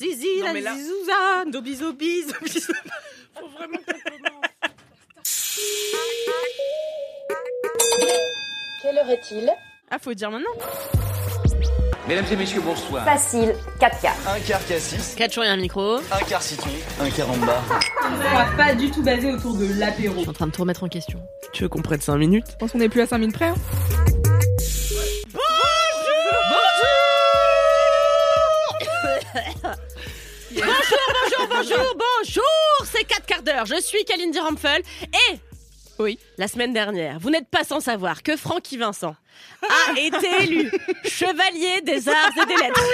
Zizi, Non, la zizouza, dobi zobi, zobi zobi. Faut vraiment qu'on commence. Quelle heure est-il Ah, faut dire maintenant. Mesdames et messieurs, bonsoir. Facile, 4 quarts. Un quart cassis, 4 jours et un micro. un quart citron, un quart en bas. On va pas du tout basé autour de l'apéro. Je suis en train de tout remettre en question. Tu veux qu'on prenne 5 minutes Je pense qu'on est plus à 5 minutes près. hein. C'est 4 quarts d'heure, je suis Kalindi Rampfel et... Oui. La semaine dernière, vous n'êtes pas sans savoir que Francky Vincent a été élu chevalier des arts et des lettres.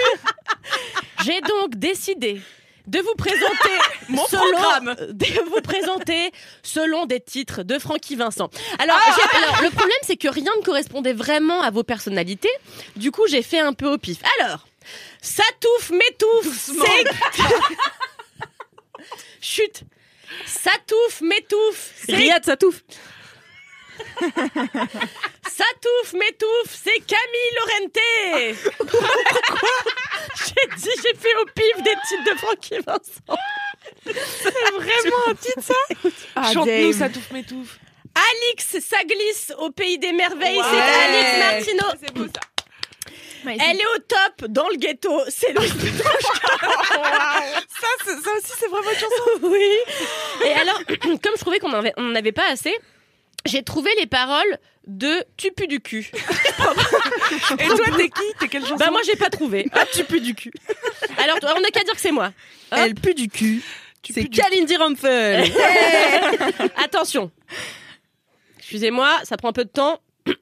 J'ai donc décidé de vous présenter Mon selon, programme. de vous présenter selon des titres de Francky Vincent. Alors, j'ai- alors, le problème c'est que rien ne correspondait vraiment à vos personnalités. Du coup, j'ai fait un peu au pif. Alors, Satouf m'étouffe, c'est Chut Satouf m'étouffe, Riyad Satouf. Satouf m'étouffe, c'est Camille Lorente J'ai dit, j'ai fait au pif des titres de Francky Vincent. C'est vraiment un titre ça? Ah, Chante-nous. Satouf Métouf. Alix, ça glisse au pays des merveilles, Ouais. c'est Alix Martino. C'est beau ça. Elle est au top dans le ghetto, c'est Louise Ça, c'est- ça aussi, c'est vraiment une chanson. Oui. Et alors, comme je trouvais qu'on n'avait on n'avait pas assez, j'ai trouvé les paroles de Tu pues du cul. Et toi, t'es qui? T'es quelle chanson? Bah moi j'ai pas trouvé. Ah, tu pues du cul. Alors on n'a qu'à dire que c'est moi. Hop. Elle pue du cul. Tu C'est pues du Kalindi Rumpel. Attention. Excusez-moi, ça prend un peu de temps.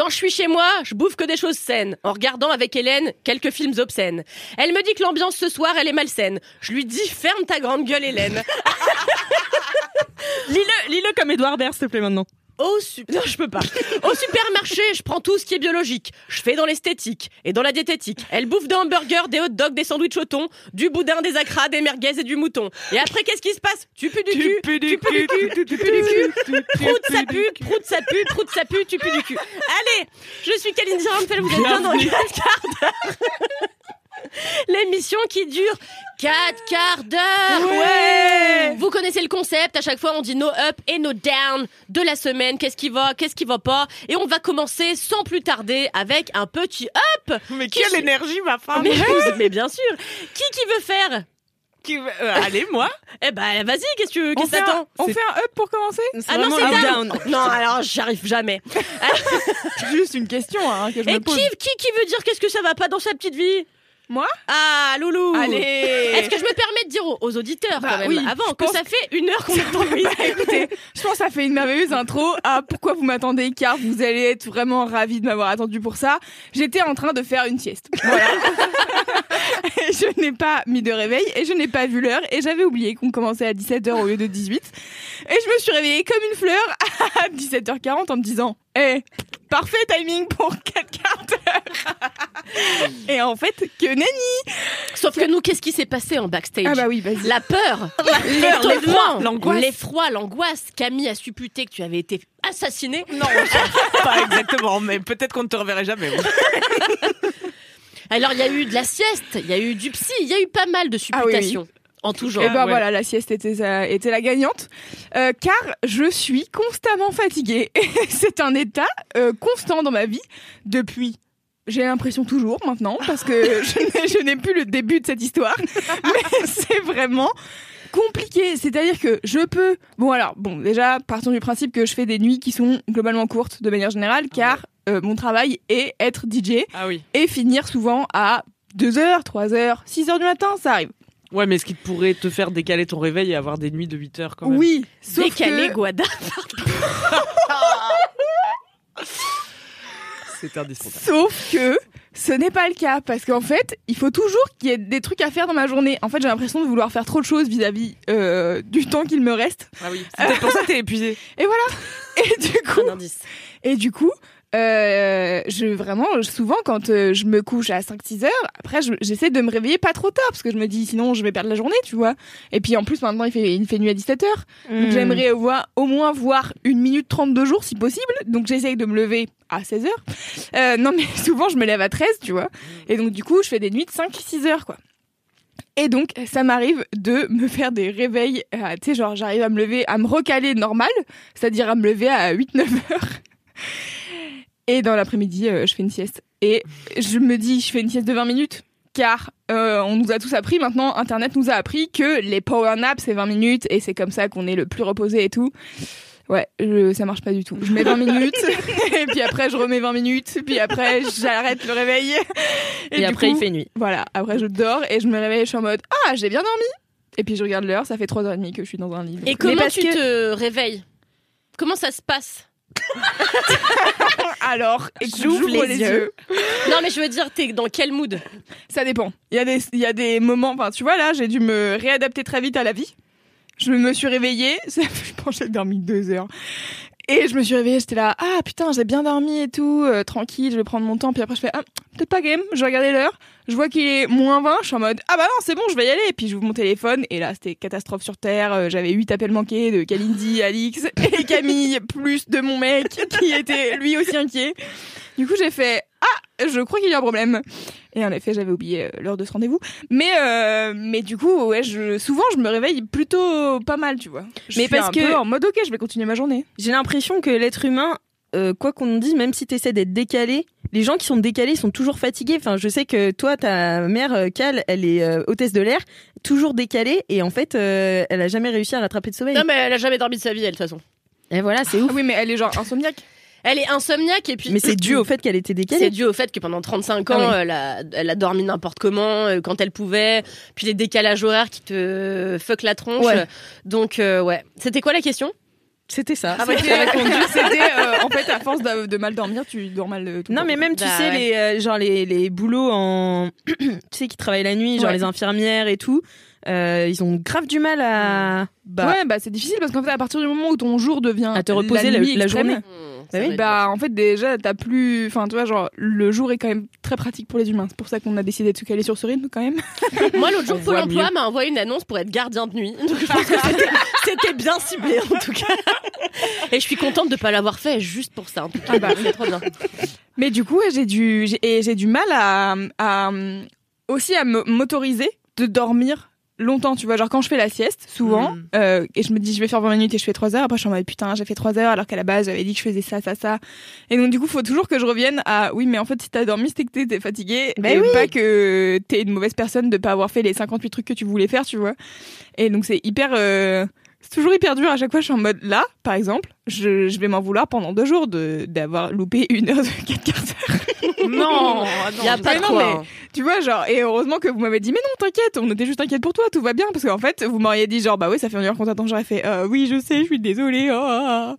Quand je suis chez moi, je bouffe que des choses saines, en regardant avec Hélène quelques films obscènes. Elle me dit que l'ambiance ce soir, elle est malsaine. Je lui dis, ferme ta grande gueule, Hélène. Lis-le comme Edouard Baird, s'il te plaît, maintenant. Au su- non, je peux pas. Au supermarché, je prends tout ce qui est biologique. Je fais dans l'esthétique et dans la diététique. Elle bouffe des hamburgers, des hot dogs, des sandwichs au thon, du boudin, des acras, des merguez et du mouton. Et après, qu'est-ce qui se passe? Tu pues du cul. tu pues du cul. Tu pues du cul. Prout, pues pue, prout, ça pue, prout, ça pue, tu pues du cul. Allez, je suis Kalindi Rampel, vous êtes bien dans le 4 quarts d'heure. L'émission qui dure 4 quarts d'heure. Ouais. Vous connaissez le concept, à chaque fois on dit no up et no down de la semaine, qu'est-ce qui va, qu'est-ce qui va pas? Et on va commencer sans plus tarder avec un petit up. Mais Qui quelle énergie, ma femme Mais, bien sûr. Qui qui veut faire? Qui veut- euh, Allez, moi Eh ben vas-y, qu'est-ce que tu On qu'est-ce que fait, un, t'attends? on fait un up pour commencer? Ah non, c'est down. un Non, alors j'arrive jamais. Juste une question hein, que je Et me pose. qui, qui qui veut dire qu'est-ce que ça va pas dans sa petite vie? Moi Ah, Loulou Allez Est-ce que je me permets de dire aux, aux auditeurs Bah quand même oui, avant que ça fait une heure qu'on attend Bah, écoutez, je pense que ça fait une merveilleuse intro à pourquoi vous m'attendez car vous allez être vraiment ravis de m'avoir attendu pour ça. J'étais en train de faire une sieste. Voilà. Je n'ai pas mis de réveil et je n'ai pas vu l'heure et j'avais oublié qu'on commençait à 17h au lieu de 18. Et je me suis réveillée comme une fleur à 17h40 en me disant "Eh, parfait timing pour 4 quarts d'heure." Et en fait, que nenni. Sauf que nous, qu'est-ce qui s'est passé en backstage Ah bah oui, vas-y. La peur, l'effroi, l'angoisse. l'effroi, l'angoisse. Camille a supputé que tu avais été assassiné. Non, pas exactement, mais peut-être qu'on ne te reverrait jamais. Alors il y a eu de la sieste, il y a eu du psy, il y a eu pas mal de Ah oui, oui. En tout genre. Et ben ouais. voilà, la sieste était, euh, était la gagnante. Euh, car je suis constamment fatiguée. C'est un état euh, constant dans ma vie depuis. J'ai l'impression toujours maintenant, parce que je n'ai- je n'ai plus le début de cette histoire. Mais c'est vraiment compliqué. C'est-à-dire que je peux. Bon, alors, bon, déjà, partons du principe que je fais des nuits qui sont globalement courtes de manière générale, car euh, mon travail est être DJ Ah oui. et finir souvent à 2h, 3h, 6h du matin, ça arrive. Ouais, mais ce qui pourrait te faire décaler ton réveil et avoir des nuits de 8 heures quand même? Oui, sauf Décalé que... Guada. C'est indispensable. Sauf que ce n'est pas le cas parce qu'en fait, il faut toujours qu'il y ait des trucs à faire dans ma journée. En fait, j'ai l'impression de vouloir faire trop de choses vis-à-vis euh, du temps qu'il me reste. Ah oui. C'est peut-être pour ça que t'es épuisé. Et voilà. Et du coup, Un indice. et du coup, euh, je vraiment souvent quand euh, je me couche à 5-6 heures, après je- j'essaie de me réveiller pas trop tard parce que je me dis sinon je vais perdre la journée, tu vois. Et puis en plus maintenant il fait il fait nuit à 17 heures. Hmm. Donc j'aimerais voir, au moins voir une minute 30 de jour si possible. Donc j'essaye de me lever à 16 heures. Euh, non mais souvent je me lève à 13, tu vois. Et donc du coup je fais des nuits de 5-6 heures quoi. Et donc ça m'arrive de me faire des réveils, euh, tu sais genre j'arrive à me lever, à me recaler normal, c'est-à-dire à me lever à 8-9 heures. Et dans l'après-midi euh, je fais une sieste. Et je me dis je fais une sieste de 20 minutes car euh, on nous a tous appris maintenant, Internet nous a appris que les power naps c'est 20 minutes et c'est comme ça qu'on est le plus reposé et tout. Ouais, je, ça marche pas du tout. Je mets 20 minutes et puis après je remets 20 minutes, puis après j'arrête le réveil. Et, après, coup, il fait nuit. Voilà, après je dors et je me réveille, je suis en mode ah j'ai bien dormi. Et puis je regarde l'heure, ça fait 3h30 que je suis dans un lit. Et comment tu que- te réveilles? Comment ça se passe? alors J'ouvre les les, yeux. yeux. Non, mais je veux dire, t'es dans quel mood? Ça dépend. Il y a des, il y a des moments, enfin, tu vois, là, j'ai dû me réadapter très vite à la vie. Je me suis réveillée, je pense que j'ai dormi deux heures. Et je me suis réveillée, j'étais là, ah putain, j'ai bien dormi et tout, euh, tranquille, je vais prendre mon temps. Puis après, je fais, ah, peut-être pas game, je vais regarder l'heure. Je vois qu'il est moins 20, je suis en mode, ah bah non, c'est bon, je vais y aller. Et puis j'ouvre mon téléphone, et là, c'était catastrophe sur Terre. Euh, J'avais huit appels manqués de Kalindi, Alix et Camille, plus de mon mec, qui était lui aussi inquiet. Du coup, j'ai fait, ah, je crois qu'il y a un problème. Et en effet, j'avais oublié euh, l'heure de ce rendez-vous. Mais euh, mais du coup, ouais, je souvent je me réveille plutôt pas mal, tu vois. Je Mais suis parce un que- peu en mode OK, je vais continuer ma journée. J'ai l'impression que l'être humain, euh, quoi qu'on dise, même si tu essaies d'être décalé, les gens qui sont décalés sont toujours fatigués. Enfin, je sais que toi, ta mère, Cal, elle est euh, hôtesse de l'air, toujours décalée, et en fait, euh, elle a jamais réussi à rattraper de sommeil. Non, mais elle a jamais dormi de sa vie, elle, de toute façon. Et voilà, c'est Ah ouf. oui, mais elle est genre insomniaque. Elle est insomniaque et puis. Mais c'est dû au fait qu'elle était C'est décalée. dû au fait que pendant 35 ans, Ah oui. elle, a, elle a dormi n'importe comment, euh, quand elle pouvait. Puis les décalages horaires qui te fuck la tronche. Ouais. Donc, euh, ouais. C'était quoi la question? C'était ça. Ah, C'était répondu, c'était euh, en fait à force de, de mal dormir, tu dors mal euh, tout Non, mais même, tu Bah, sais, ouais. les, euh, genre les, les boulots en. tu sais, qui travaillent la nuit, genre Ouais. les infirmières et tout, euh, ils ont grave du mal à. Bah, ouais, bah c'est difficile parce qu'en fait à partir du moment où ton jour devient À te reposer la, la- nuit la extrême, journée. Ça oui, doit être Bah en fait déjà t'as plus, enfin tu vois genre le jour est quand même très pratique pour les humains. C'est pour ça qu'on a décidé de se caler sur ce rythme quand même. Moi, l'autre jour, Pôle emploi m'a envoyé une annonce pour être gardien de nuit. Donc, je pense que c'était- c'était bien ciblé, en tout cas. Et je suis contente de pas l'avoir fait juste pour ça. En tout cas, bah, c'est trop bien. Mais du coup, j'ai du, j'ai, et j'ai du mal à, à aussi à m'autoriser de dormir longtemps, tu vois. Genre quand je fais la sieste, souvent, Mm. euh, et je me dis je vais faire 20 minutes et je fais 3 heures. Après je suis en mode putain, j'ai fait 3 heures alors qu'à la base j'avais dit que je faisais ça, ça, ça. Et donc du coup, faut toujours que je revienne à oui, mais en fait si t'as dormi, c'est que t'étais fatigué Ben et oui. pas que t'es une mauvaise personne de pas avoir fait les 58 trucs que tu voulais faire, tu vois. Et donc c'est hyper. euh, c'est toujours hyper dur à chaque fois. Je suis en mode là, par exemple, je, je vais m'en vouloir pendant deux jours de d'avoir loupé une heure de 4 quarts d'heure. Non, non, Y a pas de non, quoi. mais-. Tu vois, genre, et heureusement que vous m'avez dit, mais non, t'inquiète, on était juste inquiète pour toi, tout va bien, parce qu'en fait, vous m'auriez dit, genre, bah ouais, ça fait une heure qu'on t'attend, j'aurais fait, euh, oui, je sais, je suis désolée, oh, oh,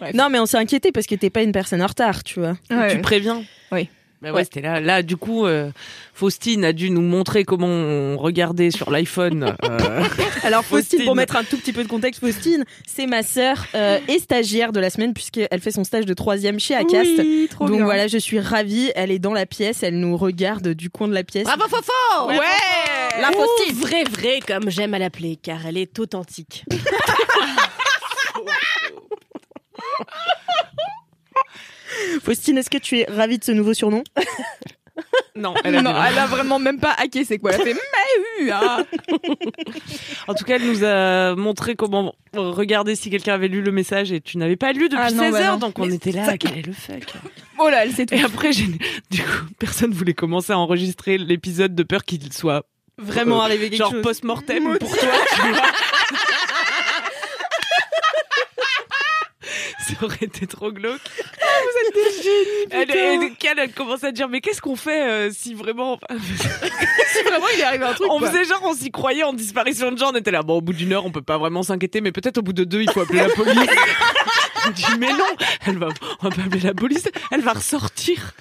oh. Non, mais on s'est inquiété parce que t'es pas une personne en retard, tu vois. Ouais. Tu préviens. Oui. Bah ouais, Ouais. c'était là. Là, du coup, euh, Faustine a dû nous montrer comment on regardait sur l'iPhone. euh, Alors Faustine, Faustine. pour mettre un tout petit peu de contexte, Faustine, c'est ma sœur euh, et stagiaire de la semaine puisqu'elle fait son stage de troisième chez Acast. Oui, trop Donc bien. voilà, je suis ravie. Elle est dans la pièce, elle nous regarde du coin de la pièce. Bravo, Fofo Ouais! La Ou Faustine Vrai, vrai, comme j'aime à l'appeler, car elle est authentique. Faustine, est-ce que tu es ravie de ce nouveau surnom Non, elle a non, elle a vraiment même pas hacké, c'est quoi? Elle a fait, mais oui, ah. En tout cas, elle nous a montré comment regarder si quelqu'un avait lu le message et tu n'avais pas lu depuis Ah non, 16 bah heures, donc on Mais était là. ça- Quel est le fuck Oh là, elle tout. Et après, du coup, personne voulait commencer à enregistrer l'épisode de peur qu'il soit Vraiment Euh, arrivé quelque genre chose post-mortem pour toi. tu vois. Ça aurait été trop glauque. vous êtes des génies. Elle, elle, Cal, elle commence à dire mais qu'est-ce qu'on fait euh, si vraiment Si vraiment il est arrivé un truc, on quoi. faisait genre on s'y croyait en disparition de gens on était là bon au bout d'une heure on peut pas vraiment s'inquiéter mais peut-être au bout de deux il faut appeler la police. On dit mais non elle va on va pas appeler la police elle va ressortir.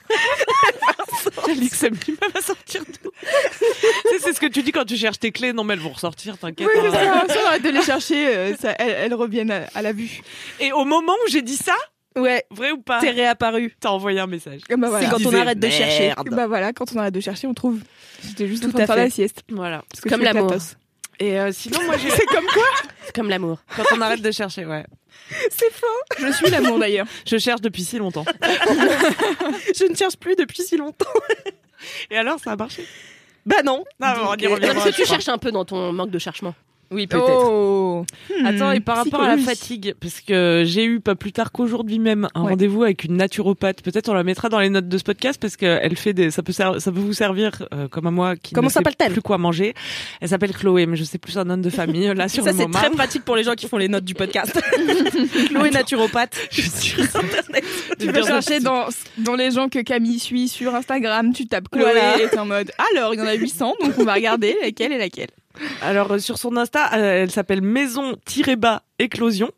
Elle va ressortir. Alix Mlima va sortir d'où Tu sais, C'est ce que tu dis quand tu cherches tes clés. Non, mais elles vont ressortir, t'inquiète. Oui, hein. ça, arrête de les chercher, euh, ça, elles, elles reviennent à, à la vue. Et au moment où j'ai dit ça, Ouais, vrai ou pas t'es réapparu. T'as envoyé un message. Et bah voilà. C'est quand on arrête de chercher. Bah voilà, quand on arrête de chercher, on trouve. J'étais juste en Tout train de faire la sieste. Voilà. Parce que Comme l'amour. Et euh, sinon, moi, j'ai. C'est comme quoi C'est comme l'amour. Quand on arrête de chercher, ouais. C'est faux. Je suis l'amour d'ailleurs. Je cherche depuis si longtemps. Je ne cherche plus depuis si longtemps. Et alors, ça a marché? Bah non. Non, on y Non, reviendra. parce que tu crois. cherches un peu dans ton manque de cherchement. Oui, Oh. Attends, et par rapport à la fatigue, parce que j'ai eu pas plus tard qu'aujourd'hui même un Ouais. rendez-vous avec une naturopathe. Peut-être on la mettra dans les notes de ce podcast parce qu'elle fait des, ça peut ça peut vous servir euh, comme à moi qui Comment ne s'appelle-t-elle? plus quoi manger. Elle s'appelle Chloé, mais je sais plus son nom de famille là sur Ça, le c'est moment. très pratique pour les gens qui font les notes du podcast. Chloé naturopathe. Je suis sur internet. Tu vas chercher dans, dans les gens que Camille suit sur Instagram, tu tapes Chloé Voilà. et t'es en mode alors il y en a 800 donc on va regarder laquelle est laquelle. Alors sur son Insta, euh, elle s'appelle Maison-bas Éclosion.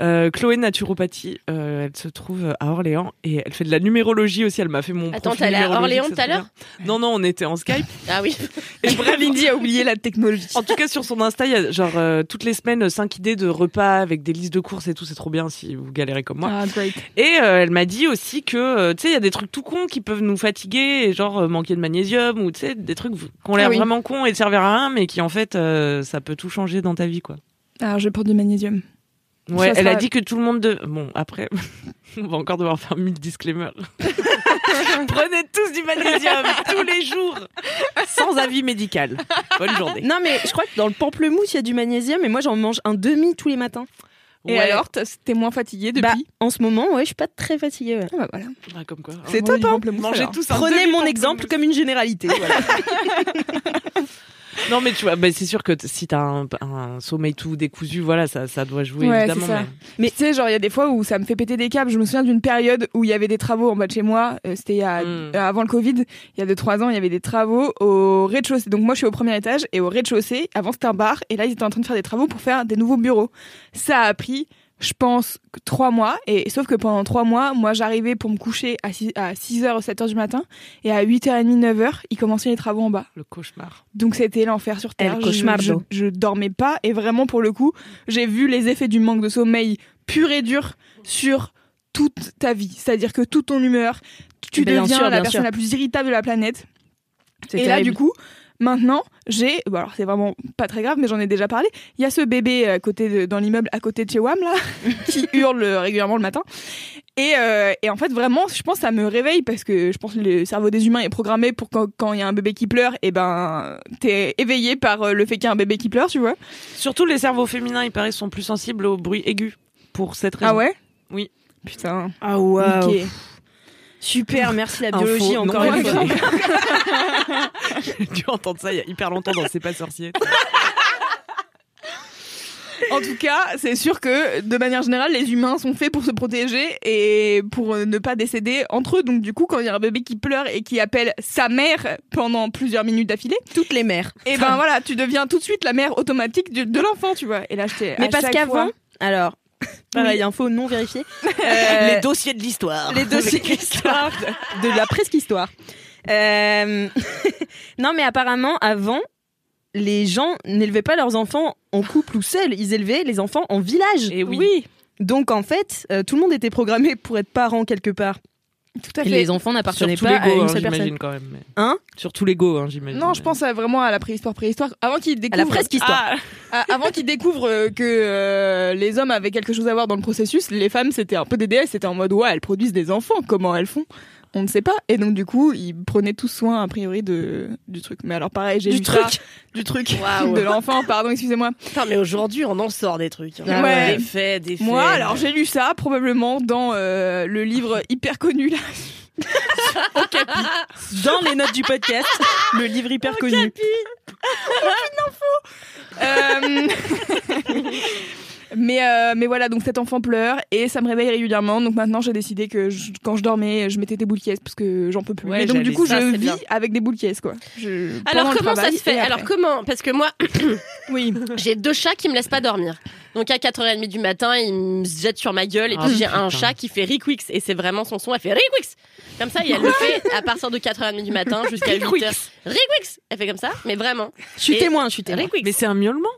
Euh, Chloé Naturopathie, euh, elle se trouve à Orléans et elle fait de la numérologie aussi. Elle m'a fait mon. Attends, allée à Orléans tout à l'heure? Non, non, on était en Skype. Ah oui. Et bref, Lindy a oublié la technologie. En tout cas, sur son Insta, il y a genre euh, toutes les semaines 5 idées de repas avec des listes de courses et tout. C'est trop bien si vous galérez comme moi. Ah great. Et euh, elle m'a dit aussi que euh, tu sais, il y a des trucs tout cons qui peuvent nous fatiguer, et genre euh, manquer de magnésium ou tu sais des trucs qui ont l'air Ah oui. vraiment cons et de servir à rien, mais qui en fait euh, ça peut tout changer dans ta vie quoi. Alors je prends du magnésium. Ouais, elle a dit que tout le monde de bon après. On va encore devoir faire mille disclaimers. Prenez tous du magnésium tous les jours, sans avis médical. Bonne journée. Non, mais je crois que dans le pamplemousse, il y a du magnésium et moi, j'en mange un demi tous les matins. Et Ouais. alors t'es moins fatigué depuis Bah, en ce moment, ouais, je suis pas très fatiguée. ouais. Ah bah voilà. Ah, comme quoi. C'est top, hein. pamplemousse, Mangez alors. tous un Prenez demi mon exemple comme une généralité. voilà. Non, mais tu vois, bah, c'est sûr que si t'as un, un sommeil tout décousu, voilà, ça, ça doit jouer Ouais, évidemment. ça. mais- Mais tu sais, genre, il y a des fois où ça me fait péter des câbles. Je me souviens d'une période où il y avait des travaux en bas de chez moi. Euh, C'était il y a- Mm. avant le Covid. Il y a 2-3 ans, il y avait des travaux au rez-de-chaussée. Donc moi, je suis au premier étage et au rez-de-chaussée, avant c'était un bar. Et là, ils étaient en train de faire des travaux pour faire des nouveaux bureaux. Ça a pris, je pense, trois mois. Et sauf que pendant trois mois, moi, j'arrivais pour me coucher à 6, à 6h, 7h du matin. Et à 8h30, 9h, ils commençaient les travaux en bas. Le cauchemar. Donc c'était l'enfer sur terre. El Je- cauchemar, je, je dormais pas et vraiment pour le coup, j'ai vu les effets du manque de sommeil pur et dur sur toute ta vie. C'est-à-dire que toute ton humeur, tu Bien deviens sûr, la personne sûr. la plus irritable de la planète. C'est Et là du coup, maintenant, j'ai bon alors c'est vraiment pas très grave mais j'en ai déjà parlé. Il y a ce bébé à côté de, dans l'immeuble à côté de chez Wam là qui hurle régulièrement le matin. Et, euh, et en fait, vraiment, je pense que ça me réveille parce que je pense que le cerveau des humains est programmé pour quand quand il y a un bébé qui pleure, et ben t'es éveillé par euh, le fait qu'il y a un bébé qui pleure, tu vois. Surtout les cerveaux féminins, il paraît, sont plus sensibles au bruit aigu. Pour cette raison. Ah ouais? Oui. Putain. Ah waouh. Ok. Super, merci la Info biologie non encore une fois. J'ai dû entendre ça il y a hyper longtemps dans C'est pas sorcier. En tout cas, c'est sûr que de manière générale, les humains sont faits pour se protéger et pour euh, ne pas décéder entre eux. Donc du coup, quand il y a un bébé qui pleure et qui appelle sa mère pendant plusieurs minutes d'affilée, Toutes les mères. et ben voilà, tu deviens tout de suite la mère automatique de, l'enfant, tu vois. Et là, j'étais. Mais parce qu'avant, alors, pareil, info non vérifiée. Euh, Les dossiers de l'histoire. les dossiers d'histoire de la presque histoire. Euh, non, mais apparemment, avant, les gens n'élevaient pas leurs enfants en couple ou seuls, ils élevaient les enfants en village. Et oui. Donc en fait, euh, tout le monde était programmé pour être parent quelque part. Tout à Et les enfants n'appartenaient pas à une hein, seule personne. j'imagine quand même. mais- Hein? Surtout l'ego, hein, j'imagine. Non, je pense à vraiment à la préhistoire, préhistoire. Avant qu'ils À découvrent, la presque histoire. Ah, à- avant qu'ils découvrent euh, que euh, les hommes avaient quelque chose à voir dans le processus, les femmes c'était un peu des déesses, c'était en mode ouais, elles produisent des enfants, comment elles font? On ne sait pas. Et donc du coup, ils prenaient tous soin a priori de du truc. Mais alors pareil, j'ai Du lu truc. ça, du truc de l'enfant. Pardon, excusez-moi. Putain, mais aujourd'hui, on en sort des trucs. hein. Ah ouais. Des faits, des faits. Moi, alors j'ai lu ça probablement dans euh, le livre hyper connu là. Dans les notes du podcast, le livre hyper connu. Euh, Mais euh, mais voilà, donc cet enfant pleure et ça me réveille régulièrement. Donc maintenant, j'ai décidé que je- quand je dormais, je mettais des boules caisses parce que j'en peux plus. Ouais, Mais donc du coup, ça, je vis bien. avec des boules caisses quoi. Je- Alors comment ça se fait Alors comment Parce que moi, Oui. j'ai deux chats qui me laissent pas dormir. Donc à 4h30 du matin, ils me jettent sur ma gueule et Ah, puis j'ai un chat qui fait Rikwix et c'est vraiment son son, elle fait Rikwix. Comme ça, et elle le fait à partir de 4h30 du matin jusqu'à 8h. Rikwix. Elle fait comme ça, mais vraiment. Je suis Et- témoin, je suis témoin. Mais c'est un miaulement.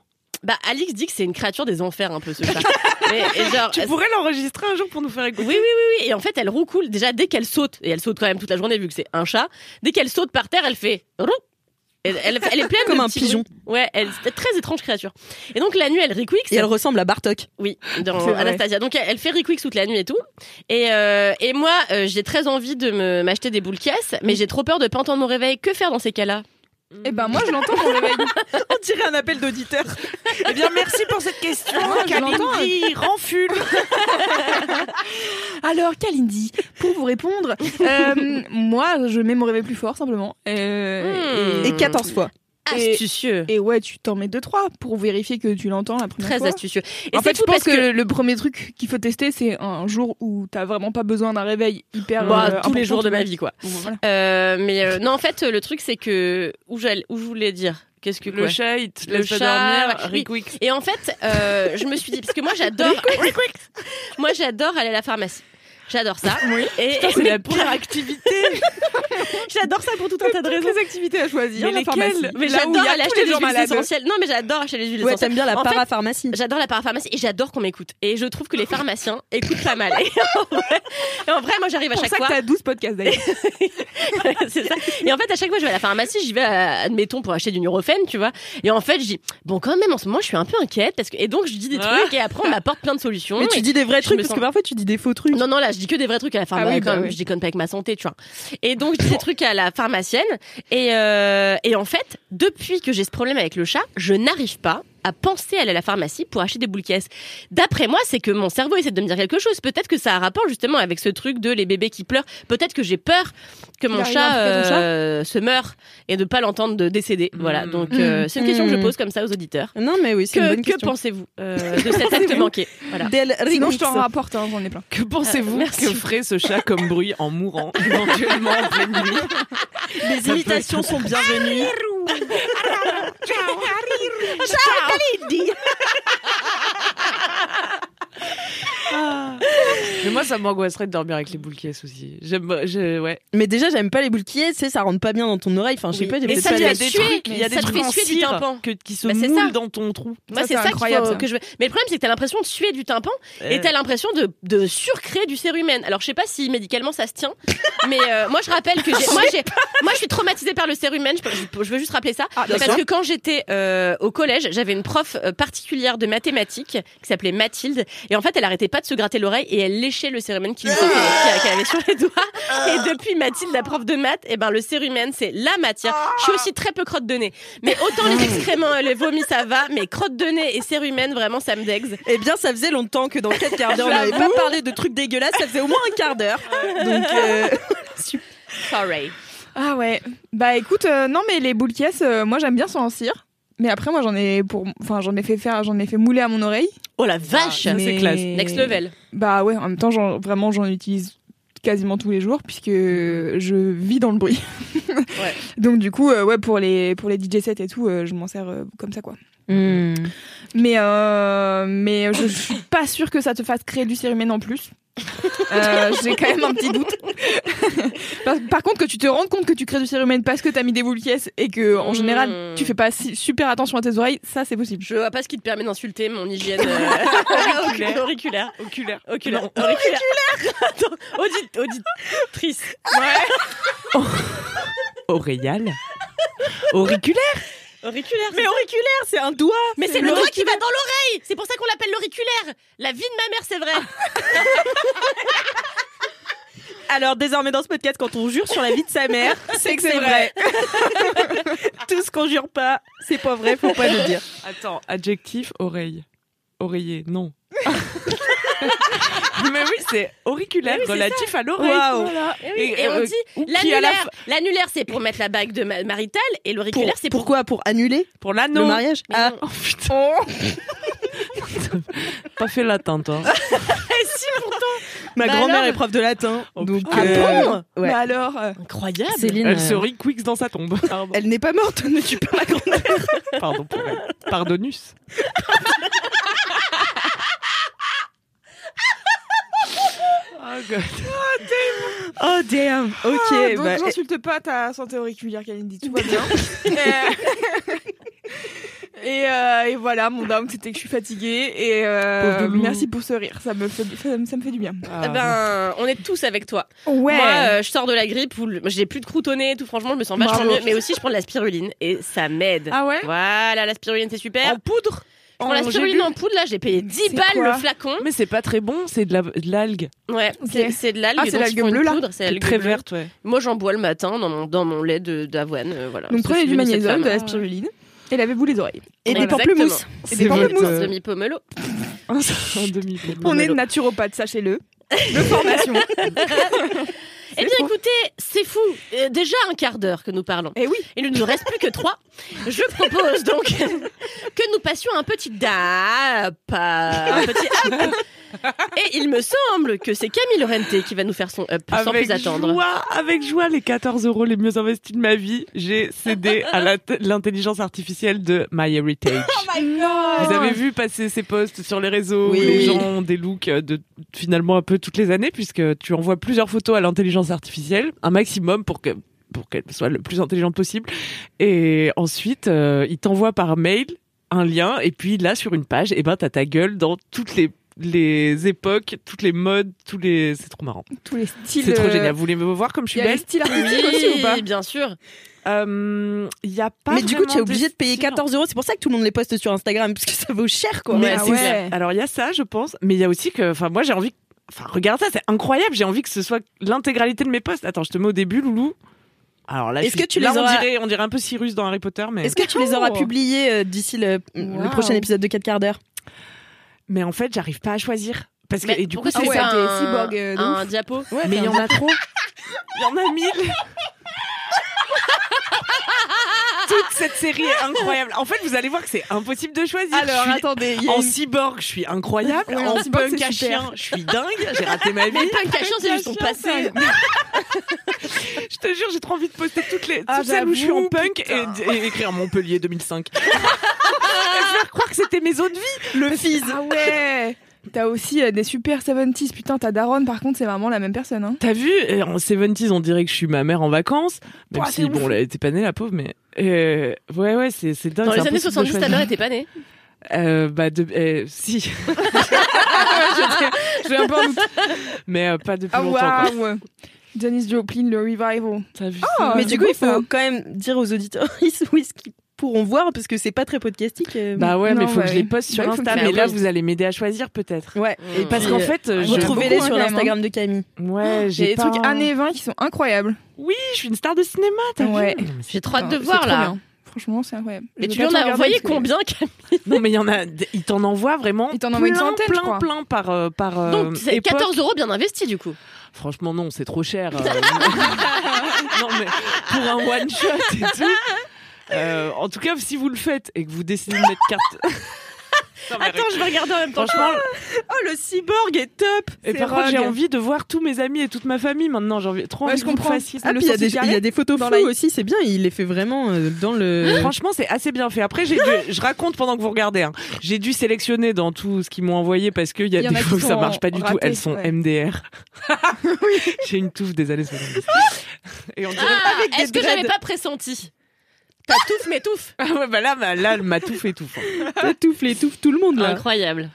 Bah Alix dit que c'est une créature des enfers un peu ce chat. et genre, Tu pourrais l'enregistrer un jour pour nous faire écouter. oui, oui, oui, oui. Et en fait, elle roucoule. Déjà, dès qu'elle saute, et elle saute quand même toute la journée vu que c'est un chat, dès qu'elle saute par terre, elle fait. Elle, elle, elle est pleine Comme de un pigeon. Ouais, elle, c'est une très étrange créature. Et donc, la nuit, elle riquix. Et elle ressemble à Bartok. Oui, dans. Anastasia. Donc, elle, elle fait riquix toute la nuit et tout. Et, euh, et moi, euh, j'ai très envie de m'acheter des boules mais j'ai trop peur de pas entendre mon réveil. Que faire dans ces cas-là? Et ben moi, je l'entends mon réveil. On dirait un appel d'auditeur. Eh bien, merci pour cette question. Moi. Kalindi, Ranful. Alors, Kalindi, pour vous répondre, euh, moi, je mets mon réveil plus fort simplement. Euh, Hmm. Et 14 fois. Et- Astucieux. Et ouais, tu t'en mets deux trois pour vérifier que tu l'entends la première Très fois. astucieux. Et en c'est fait, je pense parce que, le- premier truc qu'il faut tester, c'est un jour où t'as vraiment pas besoin d'un réveil hyper. Bah, euh, tous les jours de ma vie, quoi. Voilà. Euh, mais euh, non, en fait, le truc, c'est que où, j'allais- où je voulais dire? Qu'est-ce que Le quoi? chat, il te Le pas chat, dormir. oui. Et en fait, euh, je me suis dit parce que moi j'adore, moi j'adore aller à la pharmacie. J'adore ça. Et C'est la pire activité. j'adore ça pour tout un tas de raisons. Des activités à choisir. Mais lesquelles. Mais j'adore aller acheter les des huiles essentielles. Non, mais j'adore acheter des huiles Ouais, essentielles. t'aimes bien la parapharmacie. J'adore la parapharmacie et j'adore qu'on m'écoute. Et je trouve que les pharmaciens écoutent pas mal. Et en vrai, moi j'arrive à C'est pour chaque ça fois. que t'as 12 podcasts d'ailleurs. c'est ça. Et en fait, à chaque fois que je vais à la pharmacie, j'y vais, admettons, pour acheter du Nurofen, tu vois. Et en fait, je dis, bon, quand même, en ce moment, je suis un peu inquiète parce que, et donc, je dis des trucs et après, on m'apporte plein de solutions. Mais tu dis des vrais trucs parce que parfois tu dis des faux trucs. non, non, là, dis que des vrais trucs à la pharmacie. Ah oui, bah oui. Je déconne pas avec ma santé, tu vois. Et donc, je dis des trucs à la pharmacienne. Et, euh, et en fait, depuis que j'ai ce problème avec le chat, je n'arrive pas à penser à aller à la pharmacie pour acheter des boules caisses. D'après moi, c'est que mon cerveau essaie de me dire quelque chose. Peut-être que ça a rapport justement avec ce truc de les bébés qui pleurent. Peut-être que j'ai peur que mon chat, euh, se meure et de pas l'entendre de décéder. Voilà. Donc, euh, c'est une question que je Mm. pose comme ça aux auditeurs. Non, mais oui, c'est une Que, bonne que pensez-vous euh, de cet acte manqué Voilà. Del Sinon, je t'en rapporte, hein, j'en ai plein. Que pensez-vous Merci. que ferait ce chat comme bruit en mourant éventuellement en pleine nuit Les imitations sont bienvenues. any idea? Mais moi, ça m'angoisserait de dormir avec les boules caisses aussi. J'aime, je, ouais. Mais déjà, j'aime pas les boules qui est, tu sais, ça rentre pas bien dans ton oreille. Enfin, je sais Oui. pas, j'ai Mais peut-être pas les- des trucs, il y a des trucs en cire tympan. que, qui se Bah, c'est moulent ça. dans ton trou. Moi, c'est ça incroyable, faut ça. que je veux. Mais le problème, c'est que t'as l'impression de suer du tympan et t'as l'impression de, de surcréer du cérumen. Alors, je sais pas si médicalement ça se tient, mais euh, moi, je rappelle que j'ai, moi, j'ai, moi, je suis traumatisée par le cérumen. Je, je- veux juste rappeler ça. Ah, parce que quand j'étais euh, au collège, j'avais une prof euh, particulière de mathématiques qui s'appelait Mathilde. Et en fait, elle arrêtait pas de se gratter l'oreille et elle léchait le cérumen qui lui sortait- qu'elle qu'elle avait sur les doigts. Et depuis Mathilde, la prof de maths, et ben, le cérumen, c'est la matière. Je suis aussi très peu crotte de nez. Mais autant les excréments et les vomis, ça va, mais crotte de nez et cérumen, vraiment, ça me dégue. Eh bien, ça faisait longtemps que dans 4 quarts d'heure, on n'avait pas parlé de trucs dégueulasses. Ça faisait au moins un quart d'heure. Donc, euh, Sorry. Ah ouais. Bah écoute, euh, non mais les boules caisses, euh, moi j'aime bien sans en cire. Mais après moi j'en ai pour, enfin j'en ai fait faire, j'en ai fait mouler à mon oreille. Oh la vache Ça, c'est Mais- classe. Next level. Bah ouais, en même temps j'en- vraiment j'en utilise quasiment tous les jours puisque je vis dans le bruit. Donc du coup euh, ouais pour les pour les DJ sets et tout, euh, je m'en sers euh, comme ça quoi. Hmm. Mais euh, mais je suis pas sûre que ça te fasse créer du cérumen en plus. Euh, J'ai quand même un petit doute. par, par contre, que tu te rendes compte que tu crées du cérumen parce que t'as mis des boules et que en général tu fais pas si- super attention à tes oreilles, ça c'est possible. Je vois pas ce qui te permet d'insulter mon hygiène euh, auriculaire. auriculaire. Oculaire. Oculaire. Auriculaire. Attends, audit, auditrice. Oreillal. Auriculaire. Auriculaire. Mais auriculaire, c'est un doigt. Mais c'est le doigt qui va dans l'oreille. C'est pour ça qu'on l'appelle l'auriculaire. La vie de ma mère, c'est vrai. Alors, désormais, dans ce podcast, quand on jure sur la vie de sa mère, c'est que c'est vrai. Tout ce qu'on jure pas, c'est pas vrai, faut pas le dire. Attends, adjectif, oreille. Oreiller, non. Mais oui, c'est auriculaire, oui, relatif à l'oreille. Voilà. Et, oui, Et, et on euh, dit l'annulaire. L'annulaire, c'est pour mettre la bague de ma- maritale et l'auriculaire, c'est pour. pourquoi? Pour annuler? Pour le l'anneau. mariage? Mais Ah. Oh putain. Pas fait latin, toi. Et si pourtant Ma Bah grand-mère alors est prof de latin. Oh, donc, Ah euh, bon ouais. Bah alors, euh, Incroyable Céline, Elle euh, se riquix dans sa tombe. Pardon, elle n'est pas morte, ne tue pas ma grand-mère. Pardon pour elle. Pardonus. Oh god. Oh damn. Ok. ah, donc bah, j'insulte pas ta santé auriculaire, Kalindi, tout va bien. et, euh, et voilà, mon down, c'était que je suis fatiguée. Et euh, merci pour ce rire, ça me fait, ça, me- ça me fait du bien. Ah, Eh ben, on est tous avec toi. Ouais. Moi, euh, je sors de la grippe, où j'ai plus de et tout. Franchement, je me sens vachement mieux. Mais aussi, je prends de la spiruline et ça m'aide. ah ouais? Voilà, la spiruline, c'est super. En poudre? Je prends la spiruline en poudre, là, j'ai payé 10 C'est balles le flacon. Mais c'est pas très bon, c'est de la- de l'algue. Ouais, c'est- de l'algue. Ah, c'est l'algue bleue, là C'est l'algue Très bleue. verte, ouais. Moi, j'en bois le matin dans mon, dans mon lait de- d'avoine. euh, voilà. Donc prenez du magnésium, de la spiruline. Et lavez-vous les oreilles. et des pamplemousses. Et des pamplemousses. euh, Demi-pomelo. En demi On est naturopathe, sachez-le. De formation. Eh bien, écoutez, c'est fou. Euh, déjà un quart d'heure que nous parlons. Eh oui. Il ne nous reste plus que trois. Je propose donc que nous passions un petit dap, un petit up. Et il me semble que c'est Camille Lorente qui va nous faire son up sans plus attendre. joie, avec joie, les 14 euros les mieux investis de ma vie, j'ai cédé à l'intelligence artificielle de MyHeritage. Vous avez vu passer ces posts sur les réseaux Oui. où les gens ont des looks euh, de finalement un peu toutes les années puisque tu envoies plusieurs photos à l'intelligence artificielle, un maximum pour que pour qu'elle soit le plus intelligente possible. Et ensuite, euh, il t'envoie par mail un lien et puis là sur une page, et ben t'as ta gueule dans toutes les les époques, toutes les modes, tous les c'est trop marrant. Tous les styles. C'est trop euh, génial. Vous voulez me voir comme je Il suis y a les belle styles artistiques aussi ou pas Oui, bien sûr. Euh, Il y a pas. Mais du coup, tu es obligé de payer styles. 14 euros. C'est pour ça que tout le monde les poste sur Instagram, parce que ça vaut cher, quoi. Mais Ouais, Ah c'est ouais. clair. Alors il y a ça, je pense, mais il y a aussi que, enfin moi j'ai envie, enfin regarde ça, c'est incroyable. J'ai envie que ce soit l'intégralité de mes posts. Attends, je te mets au début, Loulou. Alors là, Est-ce que tu là, les on auras- dirait, on dirait un peu Cyrus dans Harry Potter, mais Est-ce que tu les auras Oh. publiés euh, d'ici le, prochain épisode de 4 quarts d'heure? Mais en fait, j'arrive pas à choisir parce que Mais et du coup, c'est ouais, pas t'es un, cyborg, euh, de un diapo mais il y en a trop. Il y en a mille. Cette série est incroyable. En fait, vous allez voir que c'est impossible de choisir. Alors, Je suis- attendez, il y a En une- cyborg, je suis incroyable. Ouais, en cyborg, punk à chien, je suis dingue. J'ai raté ma vie. Mais punk à chien, c'est juste son Chien, passé. Je te jure, j'ai trop envie de poster toutes les Ah, toutes celles où je suis en punk et, et écrire Montpellier 2005. et faire croire que c'était mes autres vies. Le fils. Ah ouais T'as aussi euh, des super 70s. Putain, ta daronne, par contre, c'est vraiment la même personne. Hein. T'as vu Et En 70s, on dirait que je suis ma mère en vacances. Même Ouah, si, c'est bon, ouf. elle était pas née, la pauvre, mais. euh, ouais, ouais, c'est c'est dingue. Dans c'est les années impossible de 70, ta choisir. mère était pas née. Euh, bah, de, euh, si. J'ai un peu un doute. mais euh, pas depuis Ah longtemps, quoi. waouh Janis Joplin, le revival. T'as vu Ah, ça? Mais du coup, il faut quand même dire aux auditeurs où est-ce qu'ils pourront voir, parce que c'est pas très podcastique. euh, Bah ouais, mais Non, il faut bah que je les poste sur Bah, il faut Insta. Mais Bah là, vous allez m'aider à choisir, peut-être. Ouais. Et Parce qu'en fait, euh, je. Retrouvez-les sur hein, l'Instagram de Camille. Ouais, Il y a j'ai des pas... trucs années 20 qui sont incroyables. Oui, je suis une star de cinéma, t'as Ouais. mais J'ai trop hâte de voir là. Franchement, c'est incroyable. Et tu lui en as regarder envoyé combien Camille Non, mais il y en a, il t'en envoie vraiment. Il t'en envoie une plein, centaine, plein, plein par euh, par. euh, Donc c'est époque. 14 euros bien investis du coup. Franchement, non, c'est trop cher. euh, non, mais pour un one shot et tout. Euh, en tout cas, si vous le faites et que vous décidez de mettre carte. Non, Attends, je vais regarder en même temps. Franchement, Oh, le cyborg est top et par contre, j'ai envie de voir tous mes amis et toute ma famille maintenant. J'ai envie, trop Ouais, envie je comprends. Ah, il y, a des- carré il y a des photos dans floues la- aussi, c'est bien, il les fait vraiment euh, dans le... Franchement, c'est assez bien fait. Après, j'ai dû, je raconte pendant que vous regardez. hein. J'ai dû sélectionner dans tout ce qu'ils m'ont envoyé parce qu'il y a y des fois où ça marche pas du tout. Elles sont ouais. MDR. J'ai une touffe des années 70. Et on dirait Ah, Est-ce que j'avais pas pressenti? Ta touffe m'étouffe. Ah ouais, bah là, bah là, ma touffe étouffe. hein. T'étouffes, l'étouffe tout le monde, là. Incroyable.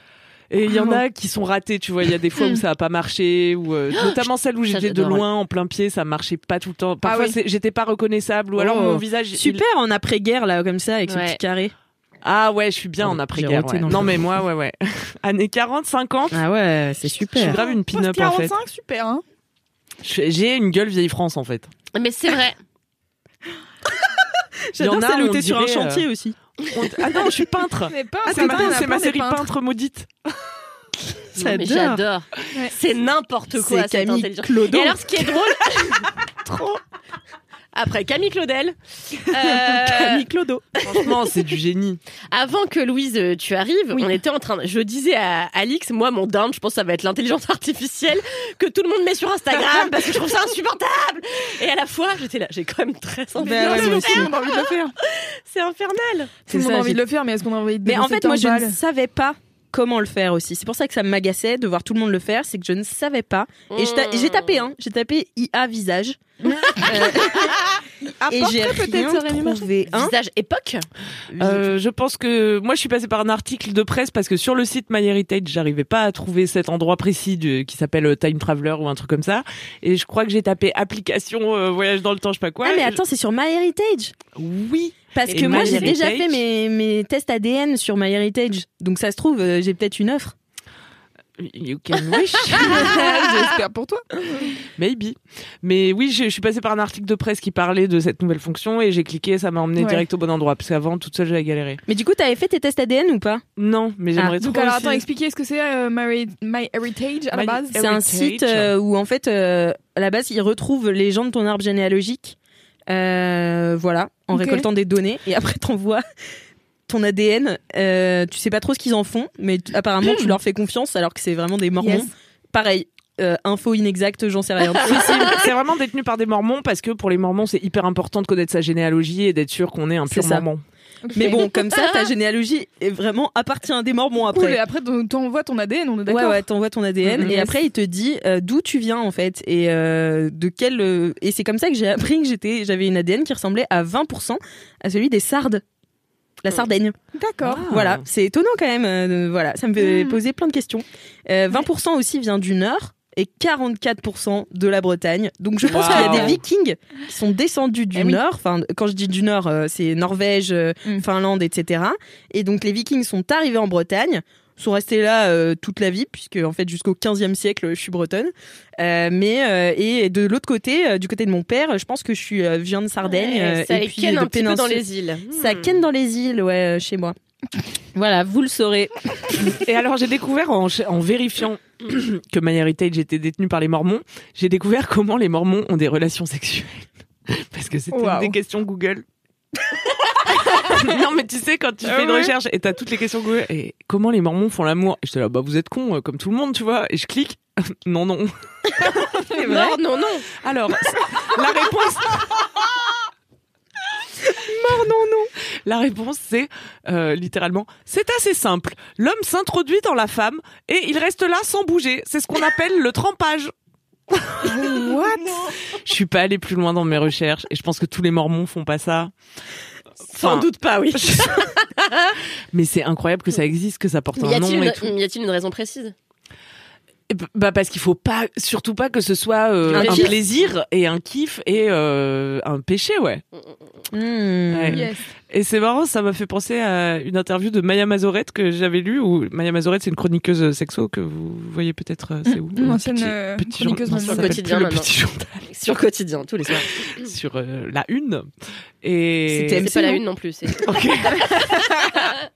Et il y en a qui sont ratés, tu vois. Il y a des fois où ça a pas marché, ou euh, notamment celles où j'étais de loin, en plein pied, ça marchait pas tout le temps. Parfois, oui. c'est- j'étais pas reconnaissable, ou alors Oh. mon visage. il- Super en après-guerre, là, comme ça, avec ce Ouais. petit carré. Ah ouais, je suis bien en Pardon, après-guerre. ouais. Non mais moi, ouais, ouais. Années 40, 50. Ah ouais, c'est Je suis super. grave une pin-up en fait. 45, super. Hein. J'ai une gueule vieille France en fait. Mais c'est vrai. J'adore Il y en a, celle où on t'es sur un chantier aussi. On- Ah non, je suis peintre. Ah, c'est ma, c'est série peintre maudite. J'adore. Ouais. C'est n'importe quoi. C'est cette Camille intelligence. Clodo. Et alors, ce qui est drôle, Trop. Après Camille Claudel. Euh, Camille Clodo. Franchement, c'est du génie. Avant que Louise, euh, tu arrives, on était en train. de- Je disais à Alix, moi, mon down, je pense que ça va être l'intelligence artificielle que tout le monde met sur Instagram parce que je trouve ça insupportable. Et à la fois, j'étais là, j'ai quand même très envie ouais, de moi le faire. On a envie de le faire. C'est infernal. Tout C'est le monde ça, a envie de le faire, mais est-ce qu'on a envie de Mais en fait, moi, je ne savais pas comment le faire aussi. C'est pour ça que ça m'agaçait de voir tout le monde le faire, c'est que je ne savais pas. Et Mmh. j'ai tapé, hein, j'ai tapé IA visage. Euh, et j'ai portrait, peut-être, ça aurait rien trouvé. Hein Visage époque. Euh, je pense que moi je suis passée par un article de presse parce que sur le site MyHeritage j'arrivais pas à trouver cet endroit précis qui s'appelle euh, Time Traveler ou un truc comme ça et je crois que j'ai tapé application euh, voyage dans le temps je sais pas quoi. ah mais attends, c'est sur MyHeritage. oui. Parce Et que moi, j'ai déjà MyHeritage fait mes, mes tests ADN sur MyHeritage. Donc ça se trouve, j'ai peut-être une offre. You can wish. J'espère pour toi. Maybe. Mais oui, je, je suis passée par un article de presse qui parlait de cette nouvelle fonction et j'ai cliqué, ça m'a emmené Ouais. direct au bon endroit parce qu'avant toute seule j'avais galéré. Mais du coup, t'avais fait tes tests ADN ou pas? Non, mais j'aimerais trop. Donc alors aussi. attends, expliquez ce que c'est euh, My, My Heritage à la base. C'est un site euh, où en fait, euh, à la base, ils retrouvent les gens de ton arbre généalogique. Euh, voilà, en récoltant des données. Et après, t'envoies ton ADN. Euh, tu sais pas trop ce qu'ils en font, mais t- apparemment, tu leur fais confiance alors que c'est vraiment des mormons. Yes. Pareil, euh, info inexacte, j'en sais rien. C'est- vraiment détenu par des mormons parce que pour les mormons c'est hyper important de connaître sa généalogie et d'être sûr qu'on est un C'est pur ça. mormon. mais bon, comme ça, ta généalogie est vraiment appartient à des mormons Cool, et après. après t'envoies ton ADN, on est d'accord Ouais, ouais, t'envoies ton ADN Mhm. et après il te dit euh, d'où tu viens en fait et euh, de quel euh, et c'est comme ça que j'ai appris que j'étais j'avais une ADN qui ressemblait à 20% à celui des Sardes, la Sardaigne. D'accord. Voilà, c'est étonnant quand même. euh, voilà, ça me fait Mm. poser plein de questions. Euh, 20% aussi vient du Nord et 44% de la Bretagne. Donc je pense Wow. qu'il y a des Vikings qui sont descendus du Eh oui. Nord. Enfin, quand je dis du Nord, euh, c'est Norvège, euh, Mm. Finlande, etc. Et donc les Vikings sont arrivés en Bretagne sont restés là euh, toute la vie puisque en fait jusqu'au 15e siècle je suis bretonne Euh, mais euh, et de l'autre côté euh, du côté de mon père je pense que je suis euh, viens de Sardaigne Ouais, euh, ça et puis ken de un petit peu dans les îles. ça Hmm. ken dans les îles ouais euh, chez moi voilà vous le saurez Et alors j'ai découvert en, en vérifiant que MyHeritage était détenu par les Mormons, j'ai découvert comment les Mormons ont des relations sexuelles. Parce que c'était Wow. une des questions Google. non mais tu sais quand tu Ah fais une ouais. recherche et t'as toutes les questions Google et comment les Mormons font l'amour et j'étais là bah vous êtes cons euh, comme tout le monde tu vois et je clique non non. Non, non, non. alors la réponse mort non non. La réponse c'est euh, littéralement c'est assez simple. L'homme s'introduit dans la femme et il reste là sans bouger. C'est ce qu'on appelle le trempage. What? Je suis pas allée plus loin dans mes recherches et je pense que tous les mormons font pas ça Sans Enfin, doute pas, oui. mais c'est incroyable que ça existe que ça porte Mais un nom et tout y a-t-il une raison précise? Bah parce qu'il faut pas, surtout pas que ce soit euh, Un plaisir et un kiff et euh, un péché, ouais. Ouais. Yes. Et c'est marrant, ça m'a fait penser à une interview de Maya Mazorette que j'avais lue où Maya Mazorette c'est une chroniqueuse sexo que vous voyez peut-être, euh, c'est où? Une Le ancienne, petit- euh, petit chroniqueuse le s'appelle quotidien maintenant. petit journal Sur quotidien, tous les soirs. sur euh, la une. Et C'était C'est pas la non une non plus, c'est.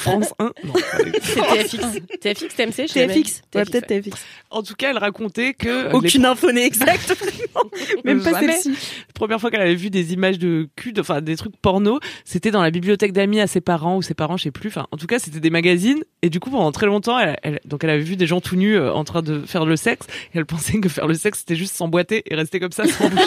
France 1. Non, c'est TFX. TFX, TMC, je. TFX ouais peut-être TFX En tout cas, elle racontait que les aucune info n'est exacte même pas celle-ci La première fois qu'elle avait vu des images de cul, enfin des trucs porno, c'était dans la bibliothèque d'amis à ses parents ou ses parents, je sais plus. Enfin, en tout cas, c'était des magazines. Et du coup, pendant très longtemps, elle, elle- donc elle avait vu des gens tout nus euh, en train de faire le sexe. Et elle pensait que faire le sexe, c'était juste s'emboîter et rester comme ça sans bouger.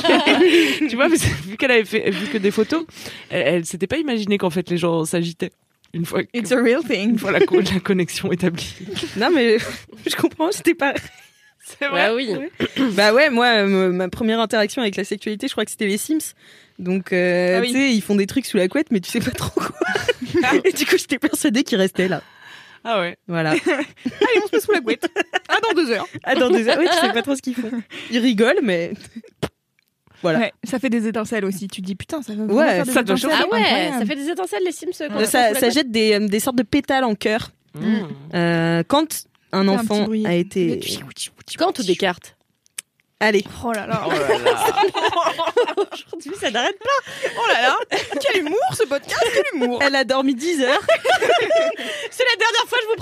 tu vois, mais vu qu'elle avait fait, vu que des photos, elle, elle s'était pas imaginé qu'en fait les gens s'agitaient une fois, que- It's a real thing. une fois la, co- la connexion établie. non mais je comprends j'étais pas C'est vrai. Ouais, oui. Bah ouais, moi, euh, ma première interaction avec la sexualité, je crois que c'était les Sims. Donc, euh, Ah oui. tu sais, ils font des trucs sous la couette, mais tu sais pas trop quoi. Et du coup, j'étais persuadée qu'ils restaient là. Ah ouais. Voilà. Allez, on se met sous la couette. Ah, dans deux heures. Ah, dans des heures, oui, tu sais pas trop ce qu'ils font. Ils rigolent, mais. Voilà. Ouais, ça fait des étincelles aussi. Tu te dis putain, ça va Ouais, faire des ça étincelles. Ah ouais, Incroyable. ça fait des étincelles les Sims quand ça, jette des, euh, des sortes de pétales en cœur. Mmh. Euh, quand un enfant a été. Quand ou des cartes Allez. Oh là là. Aujourd'hui, ça n'arrête pas. Oh là là. Quel humour ce podcast, quel humour. Elle a dormi 10 heures. C'est la dernière fois que je vous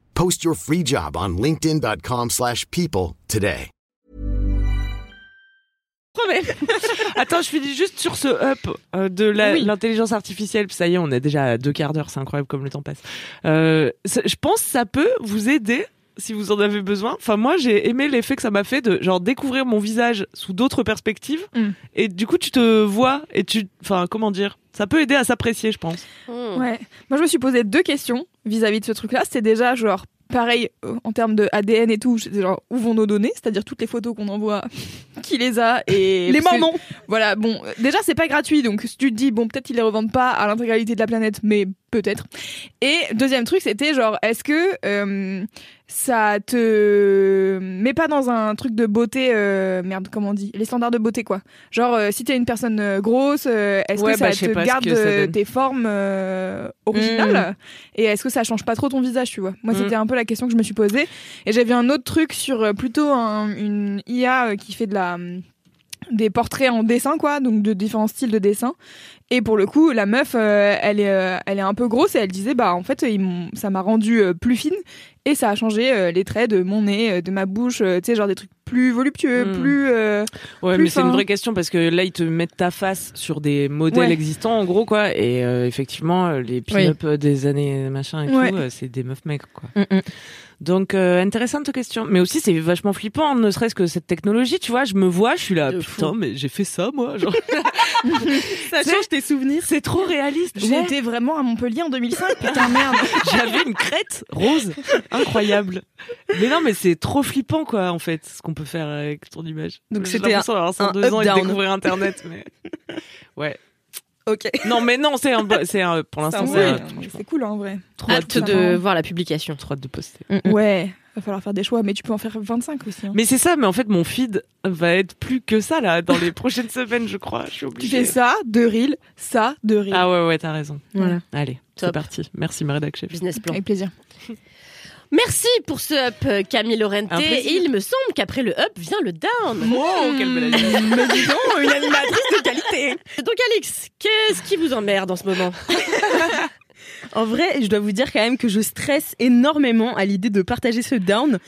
Post your free job on linkedin.com/people slash people today. Attends, je finis juste sur ce up euh, de Oui. l'intelligence artificielle. Ça y est, on est déjà à deux quarts d'heure. C'est incroyable comme le temps passe. Euh, je pense que ça peut vous aider si vous en avez besoin. Enfin, moi, j'ai aimé l'effet que ça m'a fait de genre découvrir mon visage sous d'autres perspectives. Mm. Et du coup, tu te vois et tu, enfin, comment dire, ça peut aider à s'apprécier, je pense. Hmm. Ouais. Moi, je me suis posé deux questions vis-à-vis de ce truc-là. C'était déjà genre pareil euh, en termes de ADN et tout. genre où vont nos données, c'est-à-dire toutes les photos qu'on envoie, qui les a et Les parce que- Mormons. Voilà. Bon, euh, déjà c'est pas gratuit, donc si tu te dis bon peut-être ils les revendent pas à l'intégralité de la planète, mais peut-être. Et deuxième truc, c'était genre est-ce que euh, ça te met pas dans un truc de beauté euh, merde comment on dit les standards de beauté quoi. Genre euh, si t'es une personne euh, grosse euh, est-ce Ouais, que ça bah, te garde ça tes formes originales et est-ce que ça change pas trop ton visage tu vois? Moi Mm. c'était un peu la question que je me suis posée et j'avais un autre truc sur plutôt un- une IA qui fait de la hum, des portraits en dessin quoi donc de différents styles de dessin et pour le coup la meuf euh, elle est euh, elle est un peu grosse et elle disait bah en fait ils ça m'a rendu euh, plus fine et ça a changé euh, les traits de mon nez euh, de ma bouche euh, tu sais genre des trucs plus voluptueux Mm. plus euh, Ouais, Plus mais c'est une vraie question parce que là, ils te mettent ta face sur des modèles Ouais. existants, en gros, quoi. Et euh, effectivement, les pin-up des années machin et Ouais. tout, c'est des meufs mecs, quoi. Mm, mm. Donc, euh, intéressante question. Mais aussi, c'est vachement flippant, ne serait-ce que cette technologie, tu vois. Je me vois, je suis là, putain, mais j'ai fait ça, moi. Genre, Ça change tes souvenirs. c'est trop réaliste. Ouais. j'étais vraiment à Montpellier en 2005 putain merde J'avais une crête rose, incroyable. Mais non, mais c'est trop flippant, quoi, en fait, ce qu'on peut faire avec ton image. Donc c'était l'impression d'avoir un 102 ans et de découvrir Internet, mais ouais. Ok. Non, mais non, c'est un, bo- c'est un, pour l'instant, C'est c'est un c'est cool en vrai trop Hâte de voir la publication. trop hâte de poster. ouais va falloir faire des choix mais tu peux en faire 25 aussi hein. Mais c'est ça, mais en fait, mon feed va être plus que ça, là, dans les prochaines semaines, je crois. Je suis tu obligée. fais ça de reel ça de reel Ah ouais, ouais, t'as raison. Voilà. Allez, c'est parti. Merci, ma rédac chef. Business plan. avec plaisir Merci pour ce up, Camille Lorente. Et il me semble qu'après le up vient le down. Oh, quelle belle année. mais dis donc une animatrice de qualité Donc Alix, qu'est-ce qui vous emmerde en ce moment? En vrai, je dois vous dire quand même que je stresse énormément à l'idée de partager ce down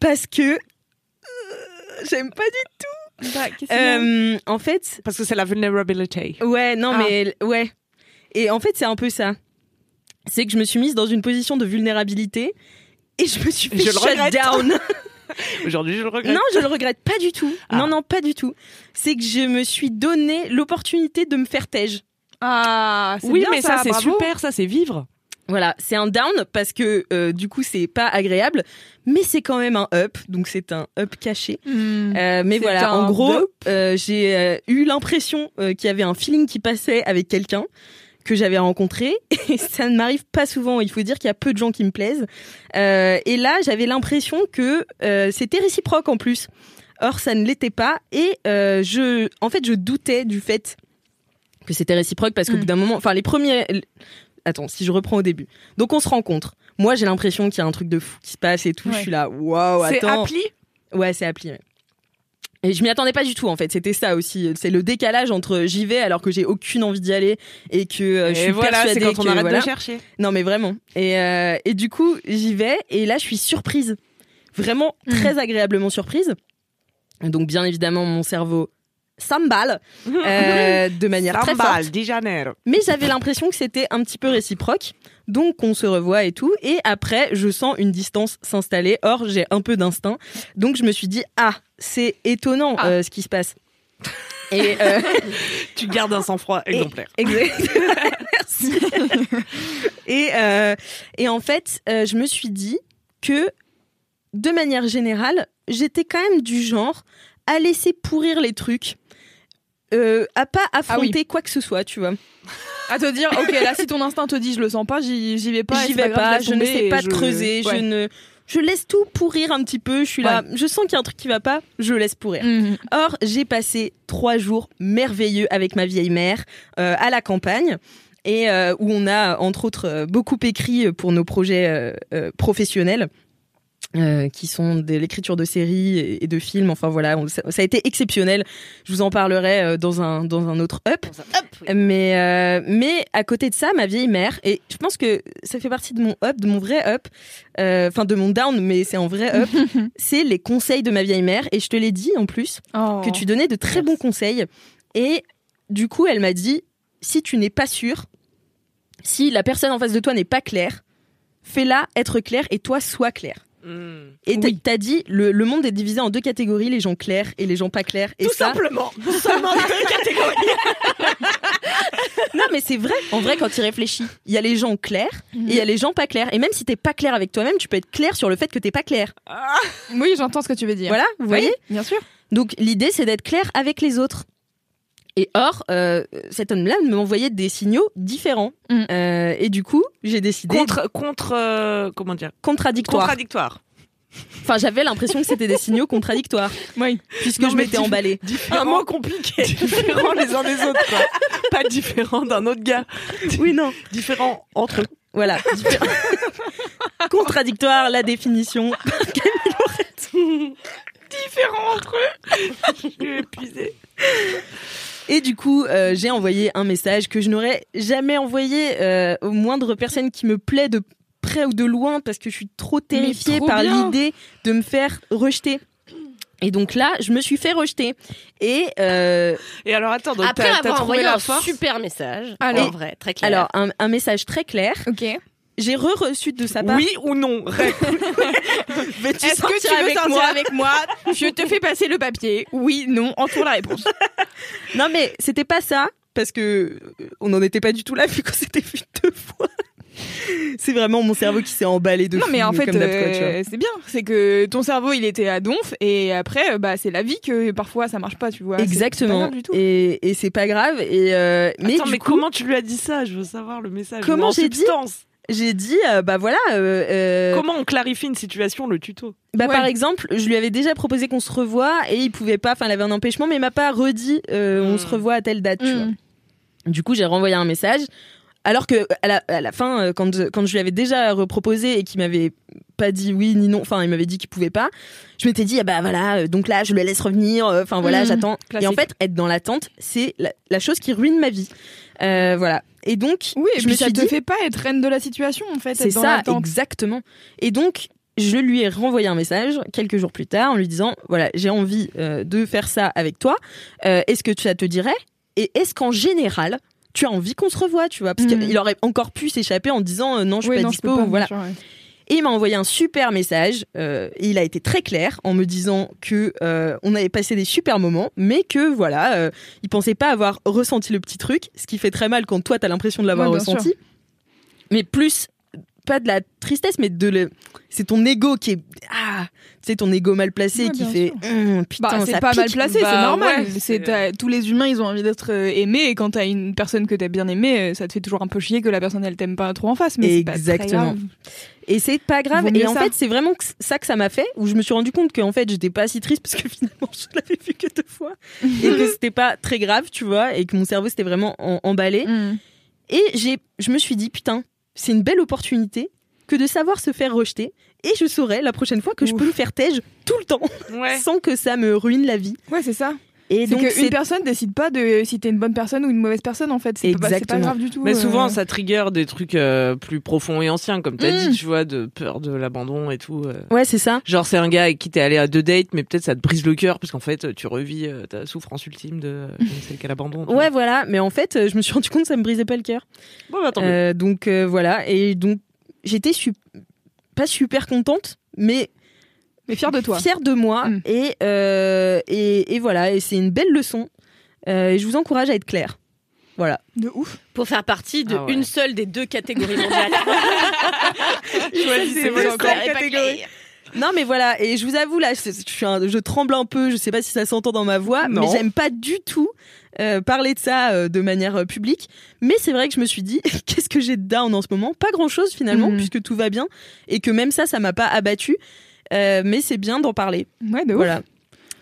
parce que euh, j'aime pas du Bah, qu'est-ce tout. a? Euh, en fait, Parce que c'est la vulnerability. ouais, non, Ah. mais ouais. Et en fait, c'est un peu ça. C'est que je me suis mise dans une position de vulnérabilité et je me suis fait Je shut down. Aujourd'hui, je le regrette. Non, je le regrette pas du tout. Ah. Non, non, pas du tout. C'est que je me suis donné l'opportunité de me faire tège. Ah, c'est Oui, bien mais ça, c'est super, ça, c'est vivre. Voilà, c'est un down parce que euh, du coup c'est pas agréable, mais c'est quand même un up, donc c'est un up caché. Hmm. Euh, mais voilà, en gros, euh, j'ai eu l'impression qu'il y avait un feeling qui passait avec quelqu'un que j'avais rencontré et ça ne m'arrive pas souvent. Il faut dire qu'il y a peu de gens qui me plaisent. Euh, et là, j'avais l'impression que euh, c'était réciproque en plus. Or, ça ne l'était pas et euh, je, en fait, je doutais du fait que c'était réciproque parce qu'au Mm. bout d'un moment, enfin les premiers. Attends, si je reprends au début. Donc on se rencontre. Moi, j'ai l'impression qu'il y a un truc de fou qui se passe et tout. Ouais. Je suis là, waouh, c'est attends. appli? Ouais, c'est appli. ouais. Et je m'y attendais pas du tout en fait, c'était ça aussi, c'est le décalage entre j'y vais alors que j'ai aucune envie d'y aller et que euh, je suis voilà, persuadée quand on que, arrête voilà. de chercher. Non mais vraiment. Et, euh, et du coup, j'y vais et là je suis surprise. Vraiment Mm. très agréablement surprise. Donc bien évidemment mon cerveau s'emballe euh, de manière très forte. Sambal di Janeiro. Mais j'avais l'impression que c'était un petit peu réciproque. Donc on se revoit et tout. Et après, je sens une distance s'installer. Or, j'ai un peu d'instinct. Donc je me suis dit, ah, c'est étonnant Ah. euh, ce qui se passe. Et euh, Tu gardes un sang-froid exemplaire. Exact. Merci. et, euh, et en fait, euh, je me suis dit que, de manière générale, j'étais quand même du genre à laisser pourrir les trucs, euh, à pas affronter quoi que ce soit, tu vois. À te dire, ok, là, si ton instinct te dit je le sens pas, j'y vais pas. J'y vais pas, laisse je ne sais pas je- creuser, Ouais. je ne. Je laisse tout pourrir un petit peu. Je suis là, je sens qu'il y a un truc qui va pas, je laisse pourrir. Mhm. Or, j'ai passé trois jours merveilleux avec ma vieille mère euh, à la campagne et euh, où on a entre autres euh, beaucoup écrit pour nos projets euh, professionnels. Euh, qui sont de l'écriture de séries et de films. Enfin voilà, on- ça, ça a été exceptionnel. Je vous en parlerai euh, dans un dans un autre up. Mais euh, mais à côté de ça, ma vieille mère et je pense que ça fait partie de mon up, de mon vrai up, euh, enfin de mon down, mais c'est un vrai up. c'est les conseils de ma vieille mère et je te l'ai dit en plus Oh. que tu donnais de très bons conseils. Et du coup, elle m'a dit si tu n'es pas sûr, si la personne en face de toi n'est pas claire, fais-la être claire et toi sois clair. Mm. Et t'as- t'as dit le, le monde est divisé en deux catégories, les gens clairs et les gens pas clairs. Et Tout ça, simplement. Seulement deux catégories. non mais c'est vrai. En vrai, quand tu réfléchis, il y a les gens clairs et il y a les gens pas clairs. Et même si t'es pas clair avec toi-même, tu peux être clair sur le fait que t'es pas clair. Oui, j'entends ce que tu veux dire. Voilà, vous voyez. Bien sûr. Donc l'idée c'est d'être clair avec les autres. Et or, euh, cet homme-là m'envoyait des signaux différents. Mm. Euh, et du coup, j'ai décidé Contre, contre, euh, comment dire? Contradictoire. Contradictoire. Enfin, j'avais l'impression que c'était des signaux contradictoires, Oui. puisque Non, je m'étais emballée. Un mot compliqué. Différents les uns des autres, quoi. Pas différents d'un autre gars. Oui, non. Différents entre eux. Voilà. différents. contradictoire, la définition. Camille. Différents entre eux. Je suis épuisée. Et du coup, euh, j'ai envoyé un message que je n'aurais jamais envoyé euh, aux moindres personnes qui me plaît de près ou de loin parce que je suis trop terrifiée trop par l'idée de me faire rejeter. Et donc là, je me suis fait rejeter. Et euh, Et alors, attends, donc Après t'as t'as avoir trouvé envoyé la un force? super message, Alors- en vrai, très clair. alors, un, un message très clair. Ok. J'ai re-reçu de sa part. Oui ou non Est-ce que tu veux avec sortir moi avec moi? Je te fais passer le papier. Oui, non, entoure la réponse. Non, mais c'était pas ça. Parce que euh, on n'en était pas du tout là vu qu'on s'était vu deux fois. C'est vraiment mon cerveau qui s'est emballé de non, mais en fait, euh, c'est bien. C'est que ton cerveau, il était à donf, et après, euh, bah, c'est la vie que parfois ça marche pas, tu vois. Exactement. grave du tout. Et, et c'est pas grave. Et euh, mais Attends, du mais coup, comment tu lui as dit ça? Je veux savoir le message. Comment En j'ai dit substance. J'ai dit, euh, bah voilà. euh, euh, Comment on clarifie une situation, le tuto? Bah Ouais. par exemple, je lui avais déjà proposé qu'on se revoie et il pouvait pas. Enfin, il avait un empêchement, mais il m'a pas redit. euh, On se revoit à telle date. Tu vois. Mm. Du coup, j'ai renvoyé un message. Alors que à la, à la fin, quand, quand je lui avais déjà reproposé et qu'il m'avait pas dit oui ni non, enfin il m'avait dit qu'il pouvait pas, je m'étais dit ah bah voilà, donc là je le laisse revenir, enfin voilà Mhm. j'attends. Et en fait être dans l'attente, c'est la, la chose qui ruine ma vie. Euh, voilà. Et donc Oui, et je puis me ça suis te dit fait pas être reine de la situation, en fait. c'est dans ça exactement. Et donc je lui ai renvoyé un message quelques jours plus tard en lui disant voilà j'ai envie euh, de faire ça avec toi. Euh, est-ce que ça te dirait Et est-ce qu'en général tu as envie qu'on se revoie, tu vois, parce Mhm. qu'il aurait encore pu s'échapper en disant euh, non, je suis Oui, pas non, dispo, pas, voilà. bien sûr, ouais. Et il m'a envoyé un super message. euh, et il a été très clair en me disant que euh, on avait passé des super moments, mais que voilà, euh, il pensait pas avoir ressenti le petit truc, ce qui fait très mal quand toi t'as l'impression de l'avoir Ouais, ressenti. Mais plus pas de la tristesse, mais de le, c'est ton ego qui est ah, sais ton ego mal placé Ouais, qui fait Hum, putain Bah, c'est ça pas pique. mal placé, c'est Bah, normal. ouais, c'est c'est- tous les humains, ils ont envie d'être euh, aimés, et quand t'as une personne que t'as bien aimée, euh, ça te fait toujours un peu chier que la personne elle t'aime pas trop en face. Mais c'est pas très Exactement. grave. Et c'est pas grave. Vaut Et en ça. fait, c'est vraiment ça que ça m'a fait, où je me suis rendu compte qu'en fait, j'étais pas si triste parce que finalement, je l'avais vu que deux fois. et que c'était pas très grave, tu vois, et que mon cerveau s'était vraiment en- emballé. Mm. Et j'ai, je me suis dit, putain, c'est une belle opportunité que de savoir se faire rejeter. Et je saurai la prochaine fois que je peux me faire tège tout le temps, Ouais. sans que ça me ruine la vie. Ouais, c'est ça. Et C'est donc, qu'une personne décide pas de si t'es une bonne personne ou une mauvaise personne en fait. C'est pas, pas Exactement. grave du tout. Mais euh. souvent, ça trigger des trucs euh, plus profonds et anciens, comme t'as Mm. dit, tu vois, de peur de l'abandon et tout. euh. Ouais, c'est ça. Genre, c'est un gars avec qui t'es allé à deux dates, mais peut-être ça te brise le cœur, parce qu'en fait, tu revis euh, ta souffrance ultime de celle qu'elle abandonne. Ouais, voilà. Mais en fait, euh, je me suis rendu compte que ça me brisait pas le cœur. Bon, bah. Euh, donc euh, voilà. Et donc, j'étais su- pas super contente, mais Mais fier de toi. fière de moi. Mm. Et, euh, et, et voilà. Et c'est une belle leçon. Euh, et je vous encourage à être clair. Voilà. De ouf. Pour faire partie de Ah ouais. une seule des deux catégories mondiales. Choisissez vos catégories. Non, mais voilà. Et je vous avoue, là, je, je suis un- je tremble un peu. Je sais pas si ça s'entend dans ma voix, Non. mais j'aime pas du tout euh, parler de ça euh, de manière euh, publique. Mais c'est vrai que je me suis dit, qu'est-ce que j'ai de down en ce moment? Pas grand-chose finalement, Mhm. puisque tout va bien. Et que même ça, ça m'a pas abattu. Euh, mais c'est bien d'en parler. Ouais, de ouf. Voilà.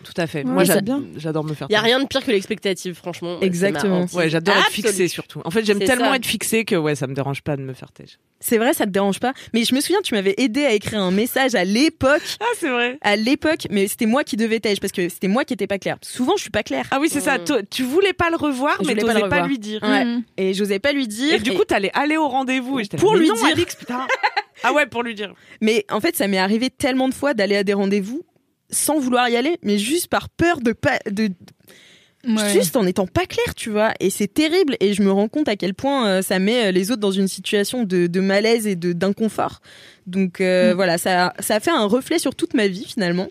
Tout à fait. Ouais, Moi, j'adore me faire Il y a rien de pire que l'expectative, franchement. Exactement. Ouais, j'adore être Absolument. fixé surtout. En fait, j'aime tellement ça. être fixé que ouais, ça me dérange pas de me faire têche. C'est vrai, ça te dérange pas. Mais je me souviens, tu m'avais aidé à écrire un message à l'époque. Ah, c'est vrai. À l'époque, mais c'était moi qui devais tèche parce que c'était moi qui étais pas claire. Souvent, je suis pas claire. Ah oui, c'est ça. Mm. Tu voulais pas le revoir, Je mais voulais pas pas, lui dire. Ouais. Mhm. Et j'osais pas lui dire. Et du coup, t'allais aller au rendez-vous. et j'étais là, Pour lui non, dire. Alix, putain. Ah ouais, pour lui dire. Mais en fait, ça m'est arrivé tellement de fois d'aller à des rendez-vous sans vouloir y aller, mais juste par peur de pas, de, Ouais. juste en étant pas clair, tu vois. Et c'est terrible. Et je me rends compte à quel point euh, ça met euh, les autres dans une situation de, de malaise et de d'inconfort. Donc euh, Mm. voilà, ça, ça a fait un reflet sur toute ma vie finalement.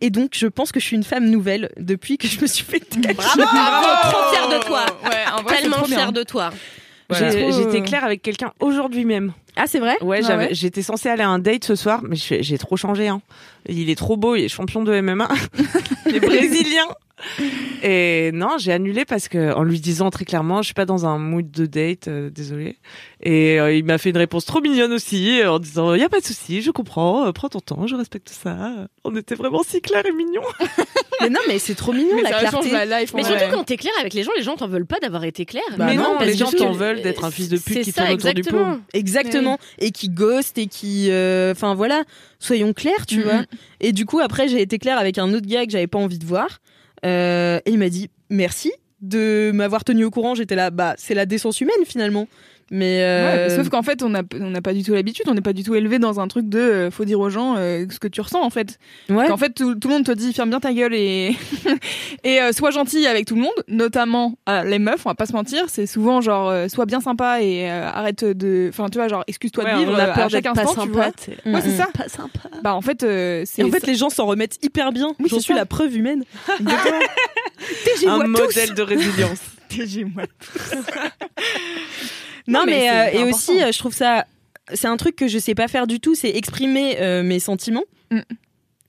Et donc, je pense que je suis une femme nouvelle depuis que je me suis fait. Bravo, bravo, trop fière de toi. Ouais, en vrai, c'est Tellement fière de toi. Voilà. J'étais euh, claire avec quelqu'un aujourd'hui même. Ah, c'est vrai? Ouais, Ah ouais j'étais censée aller à un date ce soir, mais j'ai trop changé. Hein. Il est trop beau, il est champion de MMA, il est brésilien. Et non, j'ai annulé parce que en lui disant très clairement, je suis pas dans un mood de date, euh, désolé. Et euh, il m'a fait une réponse trop mignonne aussi, euh, en disant, il y a pas de souci, je comprends, euh, prends ton temps, je respecte ça. On était vraiment si clair et mignon. Mais non, mais c'est trop mignon Mais la ça clarté. la life. Mais surtout quand t'es clair avec les gens, les gens t'en veulent pas d'avoir été clair. Bah mais non, non, les gens t'en veulent d'être un fils de pute C'est qui ça, tourne autour du pot. exactement. Et qui ghost et qui, euh, enfin voilà, soyons clairs, tu Mhm. vois. Et du coup, après, j'ai été claire avec un autre gars que j'avais pas envie de voir. Euh, et il m'a dit merci de m'avoir tenu au courant. J'étais là, bah c'est la décence humaine finalement. Mais Ouais, euh, mais sauf qu'en fait, on n'a on pas du tout l'habitude, on n'est pas du tout élevé dans un truc de euh, faut dire aux gens euh, ce que tu ressens en fait. ouais. En fait, tout, tout le monde te dit ferme bien ta gueule et et euh, sois gentil avec tout le monde, notamment euh, les meufs. On va pas se mentir, c'est souvent genre euh, sois bien sympa et euh, arrête de, enfin tu vois genre excuse-toi Ouais, de vivre on a peur à chaque pas instant, tu vois. sympa, tu Ouais, c'est mm. ça. Pas sympa. Bah en fait, euh, c'est Et en fait, les gens s'en remettent hyper bien. Oui, J'en c'est suis ça. la preuve humaine. Un modèle de résilience. Non, Non, mais euh, et aussi, euh, je trouve ça, c'est un truc que je sais pas faire du tout, c'est exprimer euh, mes sentiments. Mm.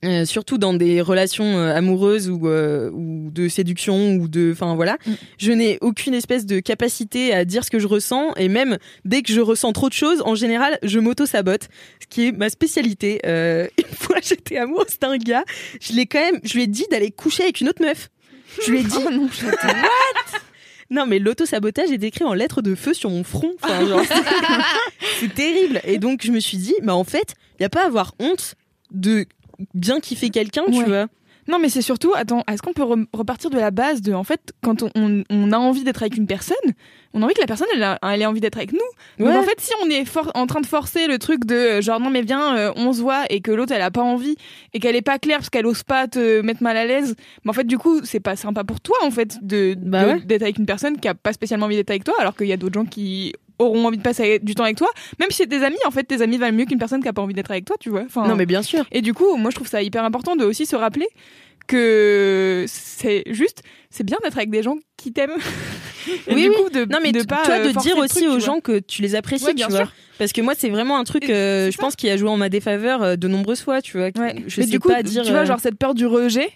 Euh, surtout dans des relations euh, amoureuses ou, euh, ou de séduction ou de enfin voilà Mm. je n'ai aucune espèce de capacité à dire ce que je ressens et même dès que je ressens trop de choses en général je m'auto sabote ce qui est ma spécialité une fois j'étais amoureuse d'un gars je l'ai quand même je lui ai dit d'aller coucher avec une autre meuf je lui ai dit Oh non, non, mais l'auto-sabotage est écrit en lettres de feu sur mon front. Enfin, genre, c'est terrible. Et donc, je me suis dit, bah, en fait, il n'y a pas à avoir honte de bien kiffer quelqu'un, tu vois. Non, mais c'est surtout, attends, est-ce qu'on peut re- repartir de la base de, en fait, quand on, on- on a envie d'être avec une personne, on a envie que la personne, elle, a- elle ait envie d'être avec nous. Donc Ouais. en fait, si on est en train de forcer le truc de, euh, genre, non, mais viens, euh, on se voit, et que l'autre, elle a pas envie, et qu'elle est pas claire parce qu'elle ose pas te mettre mal à l'aise, mais en fait, du coup, c'est pas sympa pour toi, en fait, de, Bah ouais. d'être avec une personne qui a pas spécialement envie d'être avec toi, alors qu'il y a d'autres gens qui auront envie de passer du temps avec toi. Même si c'est tes amis, en fait, tes amis valent mieux qu'une personne qui a pas envie d'être avec toi, tu vois. Enfin, Non, mais bien sûr. et du coup, moi, je trouve ça hyper important de aussi se rappeler que c'est juste, c'est bien d'être avec des gens qui t'aiment. Et Oui, du coup, de, Non, mais de pas toi, euh, de dire aussi truc, aux gens que tu les apprécies, Ouais, bien tu vois. sûr. Parce que moi, c'est vraiment un truc, euh, je ça. pense, qui a joué en ma défaveur euh, de nombreuses fois, tu vois. Ouais. Je mais sais du coup, pas dire. tu vois, genre cette peur du rejet.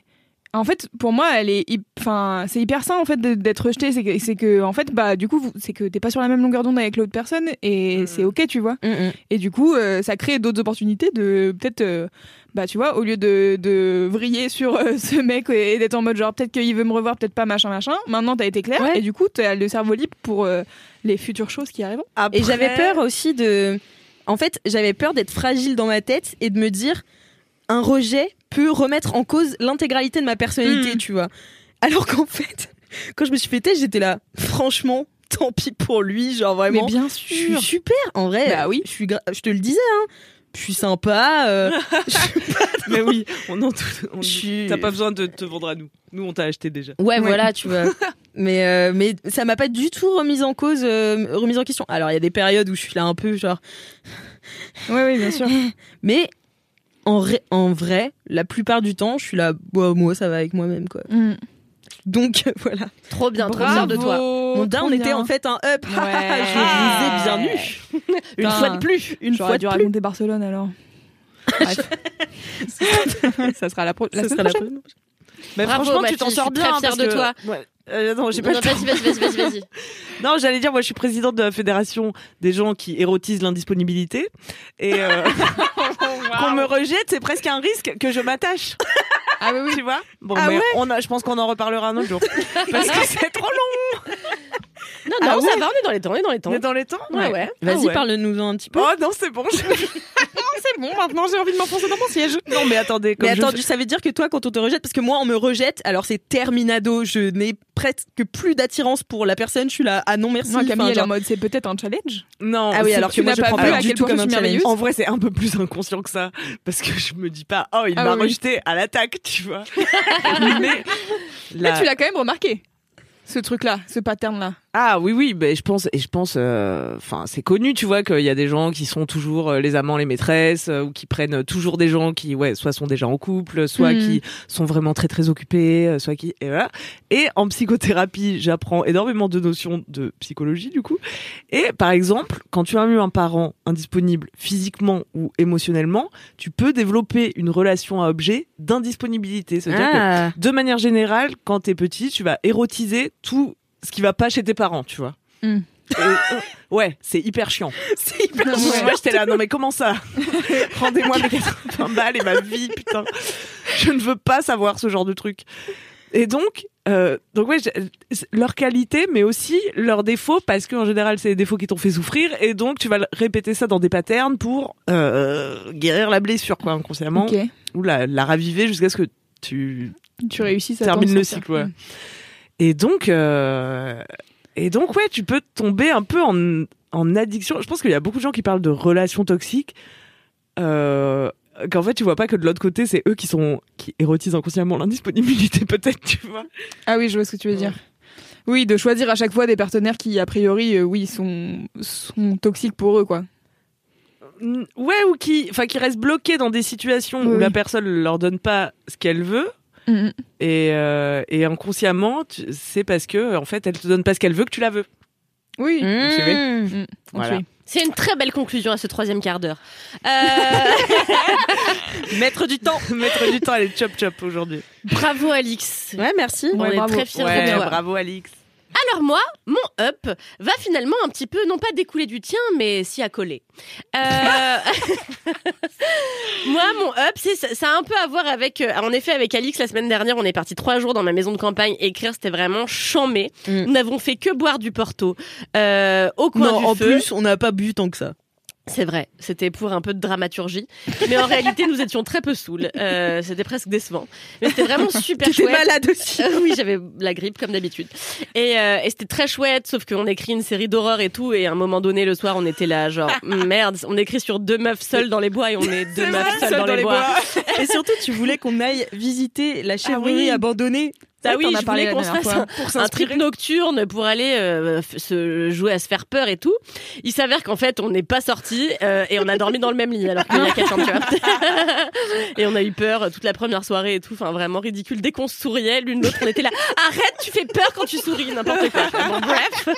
En fait, pour moi, elle est, enfin, c'est hyper sain en fait d'être rejeté. C'est que, c'est que, en fait, bah, du coup, c'est que t'es pas sur la même longueur d'onde avec l'autre personne et c'est ok, tu vois. mm, mm. Et du coup, euh, ça crée d'autres opportunités de peut-être, euh, bah tu vois, au lieu de, de vriller sur euh, ce mec et d'être en mode genre peut-être qu'il veut me revoir, peut-être pas, machin, machin. Maintenant, t'as été clair Ouais. et du coup, t'as le cerveau libre pour euh, les futures choses qui arrivent. Et j'avais peur aussi de. en fait, j'avais peur d'être fragile dans ma tête et de me dire un rejet peut remettre en cause l'intégralité de ma personnalité, Mm. tu vois. Alors qu'en fait, quand je me suis fait test, j'étais là, franchement, tant pis pour lui, genre Mais vraiment. bien je suis sûr. super, en vrai. Bah oui. Je suis, je te le disais, hein. Je suis sympa. euh, je suis pas- Mais oui, on en suis- T'as pas besoin de te vendre à nous. Nous, on t'a acheté déjà. Ouais, Ouais. voilà, tu vois. mais euh, mais ça m'a pas du tout remise en cause, euh, remise en question. Alors il y a des périodes où je suis là un peu genre, Oui, oui, bien sûr. mais en, ré- en vrai, la plupart du temps, je suis là, Bah, moi ça va avec moi-même quoi. Mm. Donc voilà. Trop bien, trop fière de toi. Mon down était en fait un up. Ouais. je vous ai bien eu. Une fois de plus. Une fois dû de plus. raconter Barcelone alors. Ça sera la, pro- la sera la prochaine. prochaine. Mais Bravo, franchement, tu t'en sors bien. très fière de que- Ouais. Euh, non, j'ai pas. Vas-y, vas-y, vas-y, vas-y, vas-y. Non, j'allais dire, moi, je suis présidente de la fédération des gens qui érotisent l'indisponibilité. Et euh, qu'on me rejette, c'est presque un risque que je m'attache. Ah oui, oui. Tu vois? Bon, Ah mais ouais? on a, je pense qu'on en reparlera un autre jour. Parce que c'est trop long. Non, non, Ah ça ouais? va, on est dans les temps, on est dans les temps. On est dans les temps Ouais, ouais. Vas-y, Ah ouais. parle-nous-en un petit peu. Oh non, c'est bon. je- C'est bon, maintenant j'ai envie de m'enfoncer dans mon siège. Non, mais attendez. Comme Mais je attends, ça veut dire que toi, quand on te rejette, parce que moi, on me rejette, alors c'est terminado, je n'ai presque plus d'attirance pour la personne, je suis là, ah non, merci. Non, Camille, Enfin, genre- en mode c'est peut-être un challenge. Non. Ah oui, alors tu que moi, n'as je pas prends vu pas à du quel tout point comme je un suis challenge. En vrai, c'est un peu plus inconscient que ça. Parce que je me dis pas, oh, il Ah m'a oui, rejeté à l'attaque, tu vois. mais. Mais la- tu l'as quand même remarqué. Ce truc-là, ce pattern-là. Ah oui oui ben je pense et je pense euh, enfin c'est connu tu vois qu'il y a des gens qui sont toujours euh, les amants les maîtresses euh, ou qui prennent toujours des gens qui ouais soit sont déjà en couple soit Mhm. qui sont vraiment très très occupés soit qui et voilà et en psychothérapie j'apprends énormément de notions de psychologie du coup et par exemple quand tu as eu un parent indisponible physiquement ou émotionnellement tu peux développer une relation à objet d'indisponibilité c'est à dire que Ah. de manière générale, quand t'es petit, tu vas érotiser tout ce qui va pas chez tes parents, tu vois. Mm. Et, euh, ouais, c'est hyper chiant. C'est hyper Ouais. Moi, j'étais là, non mais comment ça Rendez-moi mes 80 balles et ma vie, putain. Je ne veux pas savoir ce genre de truc. Et donc, euh, donc ouais, leur qualité, mais aussi leurs défauts, parce qu'en général, c'est les défauts qui t'ont fait souffrir, et donc tu vas répéter ça dans des patterns pour euh, guérir la blessure, quoi, inconsciemment, ou la, la raviver jusqu'à ce que tu Tu réussis à termine t'en le cycle, ouais. Et donc, euh, et donc, ouais, tu peux tomber un peu en, en addiction. Je pense qu'il y a beaucoup de gens qui parlent de relations toxiques. Euh, qu'en fait, tu vois pas que de l'autre côté, c'est eux qui sont, qui érotisent inconsciemment l'indisponibilité, peut-être, tu vois. Ah oui, je vois ce que tu veux dire. Oui, de choisir à chaque fois des partenaires qui, a priori, euh, oui, sont, sont toxiques pour eux, quoi. Ouais, ou qui, enfin, qui restent bloqués dans des situations Oui, où la personne leur donne pas ce qu'elle veut. Mhm. Et, euh, et inconsciemment, c'est parce que, en fait, elle te donne pas ce qu'elle veut que tu la veux. Oui. Mmh. Mm. Voilà. suit. C'est une très belle conclusion à ce troisième quart d'heure. Euh, Mettre du temps. Mettre du temps, elle est chop chop aujourd'hui. bravo Alix. Ouais, merci. On Ouais, est bravo. très fiers Ouais, de toi. bravo Alix. Alors moi, mon up va finalement un petit peu, non pas découler du tien, mais s'y accoler. Euh... moi, mon up, c'est ça, a un peu à voir avec, euh, en effet, avec Alix la semaine dernière, on est parti trois jours dans ma maison de campagne écrire, c'était vraiment chambé. Mm. Nous n'avons fait que boire du Porto euh, au coin Non, du en feu. plus, on n'a pas bu tant que ça. C'est vrai, c'était pour un peu de dramaturgie, mais en réalité, nous étions très peu saouls. Euh, c'était presque décevant, mais c'était vraiment super chouette. malade aussi. Euh, oui, j'avais la grippe comme d'habitude. Et, euh, et c'était très chouette, sauf qu'on écrit une série d'horreur et tout, et à un moment donné, le soir, on était là, genre, merde, on écrit sur deux meufs seules dans les bois et on est deux meufs seules dans, les bois. Et surtout, tu voulais qu'on aille visiter la chèvrerie oui. abandonnée. Ah oui, je voulais la qu'on se fasse un, un trip nocturne pour aller euh, se jouer à se faire peur et tout. Il s'avère qu'en fait, on n'est pas sorti et on a dormi dans le même lit alors qu'il y a quatre chambres, tu vois. et on a eu peur euh, toute la première soirée et tout. Enfin, vraiment ridicule. Dès qu'on souriait, l'une l'autre, on était là. Arrête, tu fais peur quand tu souris, n'importe quoi. Bon, bref.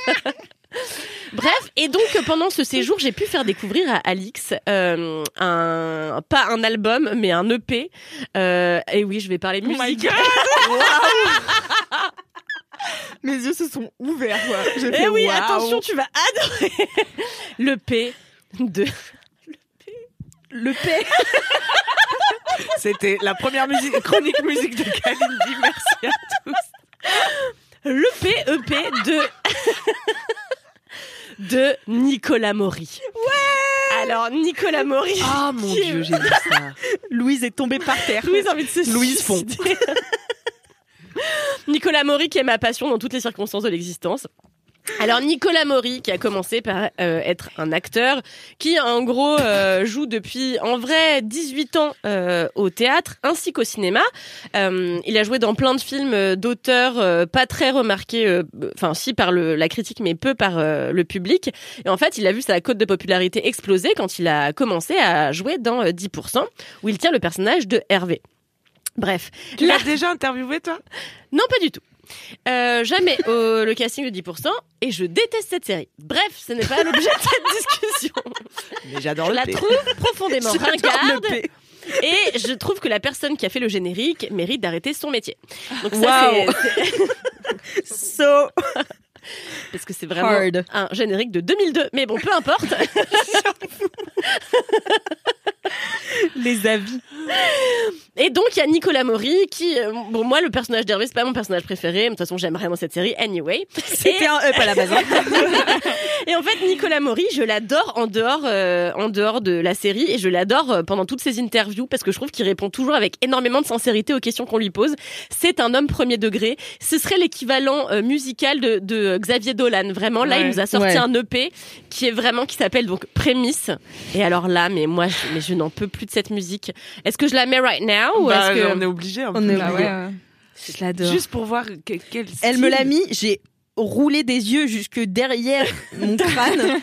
Bref, et donc pendant ce séjour, j'ai pu faire découvrir à Alix euh, un pas un album, mais un EP. Euh, et oui, je vais parler Oh musique. Mes yeux se sont ouverts, quoi. J'ai Eh fait, oui, attention, tu vas adorer le P de Le P. C'était la première musique, chronique musique de Kalindi. Merci à tous. le PEP de de Nicolas Maury. Ouais. Alors, Nicolas Maury. Ah mon Qui- dieu, j'ai vu ça. Louise est tombée par terre. Louise a envie de se Louise suicider. Nicolas Maury qui est ma passion dans toutes les circonstances de l'existence. Alors Nicolas Maury qui a commencé par euh, être un acteur qui en gros euh, joue depuis en vrai 18 ans euh, au théâtre ainsi qu'au cinéma. Euh, il a joué dans plein de films euh, d'auteurs euh, pas très remarqués, euh, enfin si par le, la critique mais peu par euh, le public. Et en fait il a vu sa cote de popularité exploser quand il a commencé à jouer dans euh, 10% où il tient le personnage de Hervé. Bref, Tu l'as déjà interviewé toi? Non, pas du tout. Euh, jamais au le casting de 10% et je déteste cette série. Bref, ce n'est pas l'objet de cette discussion. Mais j'adore Je le la P. trouve profondément ringarde et je trouve que la personne qui a fait le générique mérite d'arrêter son métier. Donc ça, Waouh. c'est- c'est- So parce que c'est vraiment Hard. un générique de 2002. Mais bon, peu importe. les avis. Et donc il y a Nicolas Maury qui, euh, bon moi le personnage d'Hervé c'est pas mon personnage préféré, mais de toute façon j'aime vraiment cette série anyway. C'était un up à la base. hein. Et en fait, Nicolas Maury, je l'adore en dehors, euh, en dehors de la série et je l'adore euh, pendant toutes ses interviews parce que je trouve qu'il répond toujours avec énormément de sincérité aux questions qu'on lui pose. C'est un homme premier degré. Ce serait l'équivalent euh, musical de, de Xavier Dolan. Vraiment, là, il nous a sorti Ouais. un EP qui est vraiment qui s'appelle donc Prémisse. Et alors là, mais moi, je, mais je n'en peux plus de cette musique. Est-ce que je la mets right now ou Bah, est-ce que on est obligé un On peu. est Bah obligé. ouais, ouais. Je l'adore. Juste pour voir que- quel Elle me l'a mis, j'ai roulé des yeux jusque derrière mon crâne.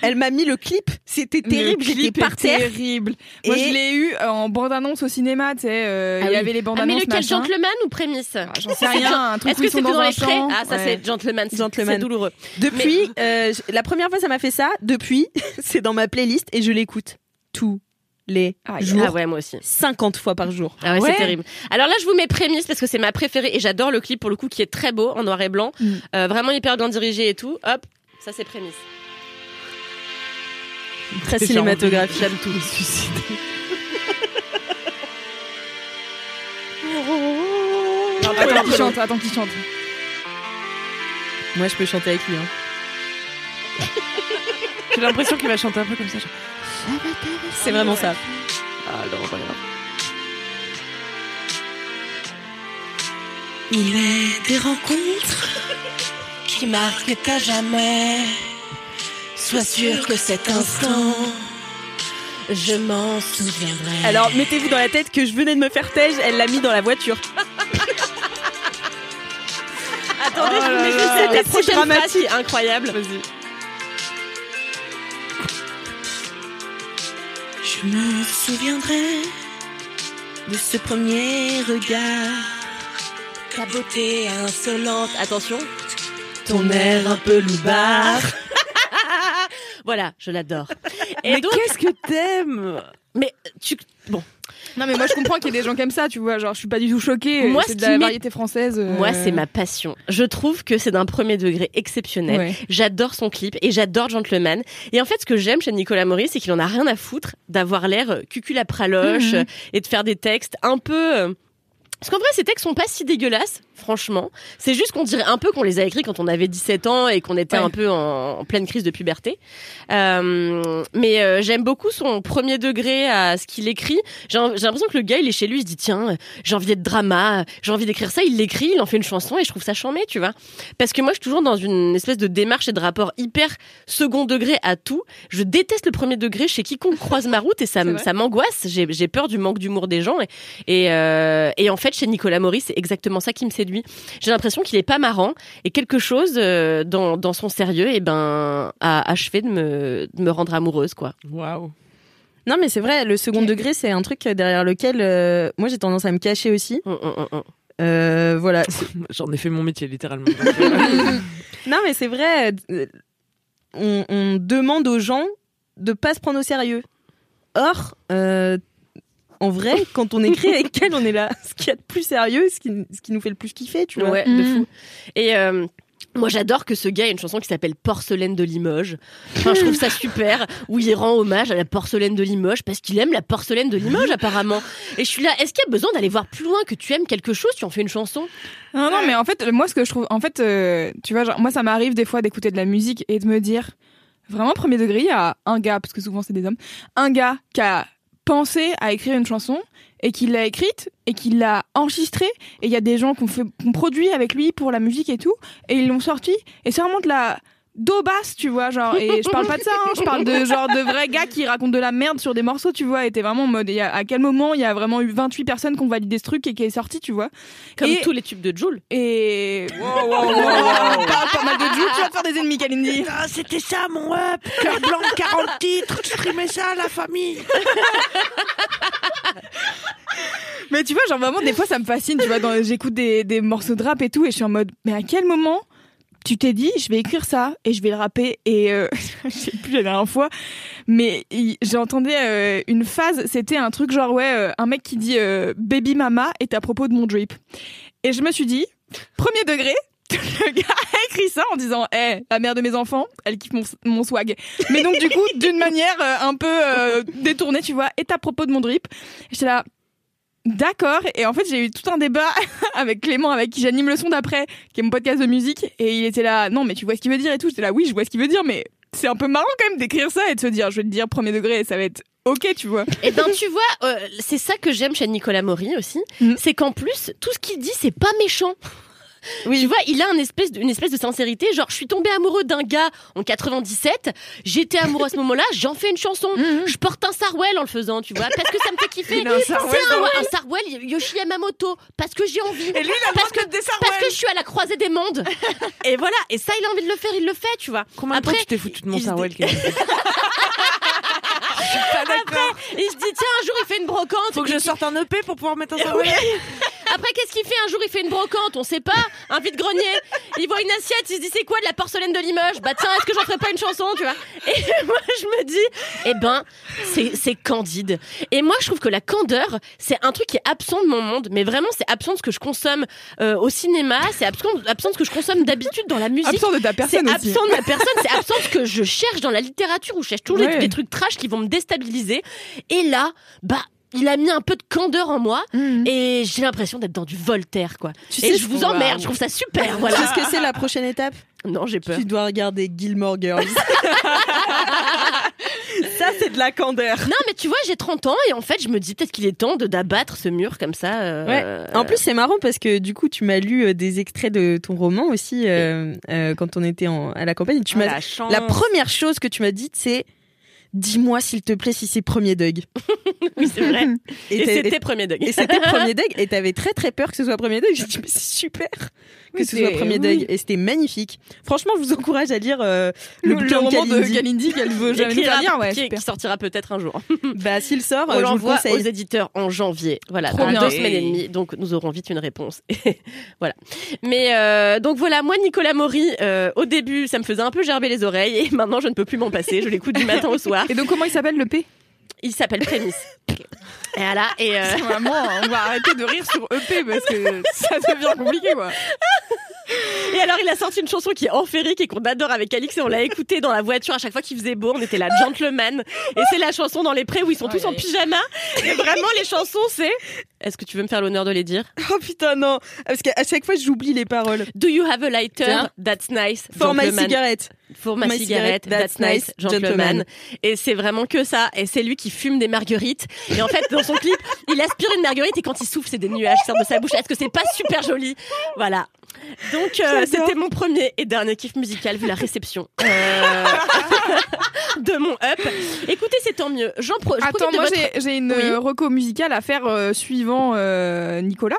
Elle m'a mis le clip, c'était terrible, Le j'étais clip par terre. terrible. Moi, je l'ai eu en bande-annonce au cinéma, tu sais. euh, Ah il y oui. avait les ah, mais bandes-annonces lequel machin. Gentleman ou Prémisse Ah, J'en sais rien, un truc Est-ce que c'était dans dans les frais. Ah, ça Ouais. c'est Gentleman. c'est- Gentleman. C'est douloureux. Depuis, euh, la première fois ça m'a fait ça, depuis, c'est dans ma playlist et je l'écoute tous les Ah, jours, Ah ouais, moi aussi. 50 fois par jour. Ah ouais, Ouais. c'est terrible. Alors là, je vous mets prémisse parce que c'est ma préférée et j'adore le clip pour le coup qui est très beau en noir et blanc, Mm. Euh, vraiment hyper bien dirigé et tout. Hop, ça c'est prémisse. Très cinématographique. J'aime tout. Me suicider. Attends qu'il chante, attends qu'il chante. Moi je peux chanter avec lui. hein. J'ai l'impression qu'il va chanter un peu comme ça. genre, C'est vraiment ça. Ah non, voilà. Il est des rencontres qui marquent à jamais. Sois sûr que cet instant, je m'en souviendrai. Alors mettez-vous dans la tête que je venais de me faire tège, elle l'a mis dans la voiture. Attendez, Oh je vous mets juste cette C'était prochaine phrase dramatique. est incroyable. Vas-y. Je me souviendrai de ce premier regard. Ta beauté insolente. Attention. Ton air un peu loupard. Voilà, je l'adore. Et Mais donc, qu'est-ce que t'aimes? Mais tu bon, Non, mais moi, je comprends qu'il y ait des gens comme ça, tu vois. Genre, je suis pas du tout choquée. Moi, c'est ce de qui la variété française. euh, moi c'est ma passion. Je trouve que c'est d'un premier degré exceptionnel. Ouais. J'adore son clip et j'adore Gentleman. Et en fait, ce que j'aime chez Nicolas Maurice, c'est qu'il en a rien à foutre d'avoir l'air euh, cucul à praloche Mhm. euh, et de faire des textes un peu. euh, Parce qu'en vrai, ces textes sont pas si dégueulasses, franchement. C'est juste qu'on dirait un peu qu'on les a écrits quand on avait 17 ans et qu'on était Ouais. un peu en, en pleine crise de puberté. Euh, mais euh, j'aime beaucoup son premier degré à ce qu'il écrit. J'ai l'impression que le gars, il est chez lui, il se dit tiens, j'ai envie d'être drama, j'ai envie d'écrire ça. Il l'écrit, il en fait une chanson et je trouve ça charmé, tu vois. Parce que moi, je suis toujours dans une espèce de démarche et de rapport hyper second degré à tout. Je déteste le premier degré chez quiconque croise ma route et ça, m'angoisse. J'ai j'ai peur du manque d'humour des gens et, et, euh, et en fait, chez Nicolas Maurice, c'est exactement ça qui me séduit. J'ai l'impression qu'il est pas marrant et quelque chose euh, dans, dans son sérieux, et ben, a achevé de me, de me rendre amoureuse, quoi. Waouh. Non mais c'est vrai, le second degré c'est un truc derrière lequel euh, moi j'ai tendance à me cacher aussi. Hum, hum, hum. Euh, voilà. J'en ai fait mon métier littéralement. Non mais c'est vrai, on, on demande aux gens de pas se prendre au sérieux. Or, euh, en vrai, quand on écrit avec elle, on est là. Ce qu'il y a de plus sérieux, ce qui, ce qui nous fait le plus kiffer, tu vois. Ouais, de Mhm. fou. Et euh, moi, j'adore que ce gars ait une chanson qui s'appelle Porcelaine de Limoges. Enfin, je trouve ça super, où il rend hommage à la porcelaine de Limoges parce qu'il aime la porcelaine de Limoges, apparemment. Et je suis là, est-ce qu'il y a besoin d'aller voir plus loin que tu aimes quelque chose, tu en fais une chanson? Non, non, mais en fait, moi, ce que je trouve, en fait, euh, tu vois, genre, moi, ça m'arrive des fois d'écouter de la musique et de me dire, vraiment premier degré, il y a un gars, parce que souvent c'est des hommes, un gars qui a pensé à écrire une chanson et qui l'a écrite et qui l'a enregistrée. Et il y a des gens qui ont fait qui ont produit avec lui pour la musique et tout. Et ils l'ont sorti. Et c'est vraiment de la d'eau basse tu vois genre et je parle pas de ça hein, je parle de genre de vrais gars qui racontent de la merde sur des morceaux tu vois et t'es vraiment en mode il y a- à quel moment il y a vraiment eu 28 personnes qui ont validé ce truc et qui est sorti tu vois Comme Et- tous les tubes de Joule. et wow, wow, wow, wow. parle pas mal de Jules tu vas te faire des ennemis Kalindi Ah, c'était ça mon up Cœur blanc, 40 titres, je streamais ça à la famille Mais tu vois, genre vraiment, des fois, ça me fascine. Tu vois, j'écoute des, des morceaux de rap et tout, et je suis en mode, mais à quel moment tu t'es dit, je vais écrire ça et je vais le rapper Et euh, je sais plus la dernière fois, mais j'entendais euh, une phase, c'était un truc genre, ouais, euh, un mec qui dit euh, Baby Mama est à propos de mon drip. Et je me suis dit, premier degré, le gars a écrit ça en disant Eh, la mère de mes enfants, elle kiffe mon, mon swag. Mais donc, du coup, d'une manière un peu détournée, tu vois, est à propos de mon drip. J'étais là, D'accord. Et en fait, j'ai eu tout un débat avec Clément, avec qui j'anime le son d'après, qui est mon podcast de musique. Et il était là, non, mais tu vois ce qu'il veut dire et tout. J'étais là, oui, je vois ce qu'il veut dire, mais c'est un peu marrant quand même d'écrire ça et de se dire, je vais te dire premier degré et ça va être ok, tu vois. Et ben tu vois, euh, c'est ça que j'aime chez Nicolas Maury aussi, Mhm. c'est qu'en plus tout ce qu'il dit c'est pas méchant. Oui. Tu vois, il a une espèce de, une espèce de sincérité. Genre, je suis tombée amoureux d'un gars en 97. J'étais amoureux à ce moment-là. J'en fais une chanson. Je porte un sarwell en le faisant, tu vois, parce que ça me fait kiffer. Il a un C'est sarwell un, un sarwell Yoshi Yamamoto, parce que j'ai envie. Et lui, il a parce que de des parce sarwell. que je suis à la croisée des mondes. Et voilà. Et ça, il a envie de le faire. Il le fait, tu vois. Combien de temps Après, tu t'es foutu de mon sarwell Après, il se dit tiens un jour il fait une brocante. Faut que je sorte un EP pour pouvoir mettre un sarwell Après, qu'est-ce qu'il fait un jour Il fait une brocante, on sait pas. Un vide-grenier. Il voit une assiette, il se dit c'est quoi de la porcelaine de Limoges Bah tiens, est-ce que j'en ferais pas une chanson, tu vois Et moi, je me dis, eh ben, c'est candide. Et moi, je trouve que la candeur, c'est un truc qui est absent de mon monde. Mais vraiment, c'est absent de ce que je consomme euh, au cinéma. C'est absent, absent de ce que je consomme d'habitude dans la musique. Absent de ta personne aussi. absent de ma personne, c'est absent de ce que je cherche dans la littérature où je cherche toujours des- des, trucs trash qui vont me déstabiliser. Et là, bah, il a mis un peu de candeur en moi Mhm. et j'ai l'impression d'être dans du Voltaire, quoi. Tu et sais, je vous emmerde, je trouve ça super, voilà. Tu sais ce que c'est la prochaine étape? Non, j'ai peur. Tu dois regarder Gilmore Girls. ça, c'est de la candeur. Non, mais tu vois, j'ai 30 ans et en fait, je me dis peut-être qu'il est temps de d'abattre ce mur comme ça. euh, Ouais. En plus, c'est marrant parce que du coup, tu m'as lu euh, des extraits de ton roman aussi euh, euh, quand on était en- à la campagne. Tu Oh, m'as la la première chose que tu m'as dite, c'est dis-moi s'il te plaît si c'est premier Doug. oui, c'est vrai. Et, c'était premier degré. et c'était premier Doug et t'avais très très peur que ce soit premier Doug. J'ai dit mais c'est super que Oui, ce soit premier oui. Doug et c'était magnifique. Franchement, je vous encourage à lire euh, le, Le, de roman de Kalindi. Qu'elle veut jamais nous faire lire, ouais, qui, sortira peut-être un jour. Bah s'il sort, On euh, le l'envoie aux éditeurs en janvier. Voilà, Trop dans bien. deux semaines et demie. Donc, nous aurons vite une réponse. voilà. Mais euh, donc voilà, moi, Nicolas Maury, euh, au début, ça me faisait un peu gerber les oreilles et maintenant, je ne peux plus m'en passer. Je l'écoute du matin au soir. Et donc, comment il s'appelle le P? Il s'appelle Prémisse. Et voilà. Et euh, Vraiment, on va arrêter de rire sur EP parce que ça devient compliqué, quoi. Et alors, il a sorti une chanson qui est enférique et qu'on adore avec Alix et on l'a écoutée dans la voiture à chaque fois qu'il faisait beau. On était la gentleman. Et c'est la chanson dans les prés où ils sont tous en pyjama. Et vraiment, les chansons, c'est. Est-ce que tu veux me faire l'honneur de les dire? Oh putain non, parce qu'à chaque fois j'oublie les paroles. Do you have a lighter? Tiens. That's nice. For my cigarette. For my, My cigarette, that's, nice, gentleman. gentleman. Et c'est vraiment que ça. Et c'est lui qui fume des marguerites. Et en fait, dans son clip, il aspire une marguerite et quand il souffle, c'est des nuages qui sortent de sa bouche. Est-ce que c'est pas super joli? Voilà. Donc, euh, c'était mon premier et dernier kiff musical vu la réception euh, de mon up. Écoutez, c'est tant mieux. J'en pro- Attends, moi votre- j'ai une Oui. reco musicale à faire euh, suivant euh, Nicolas.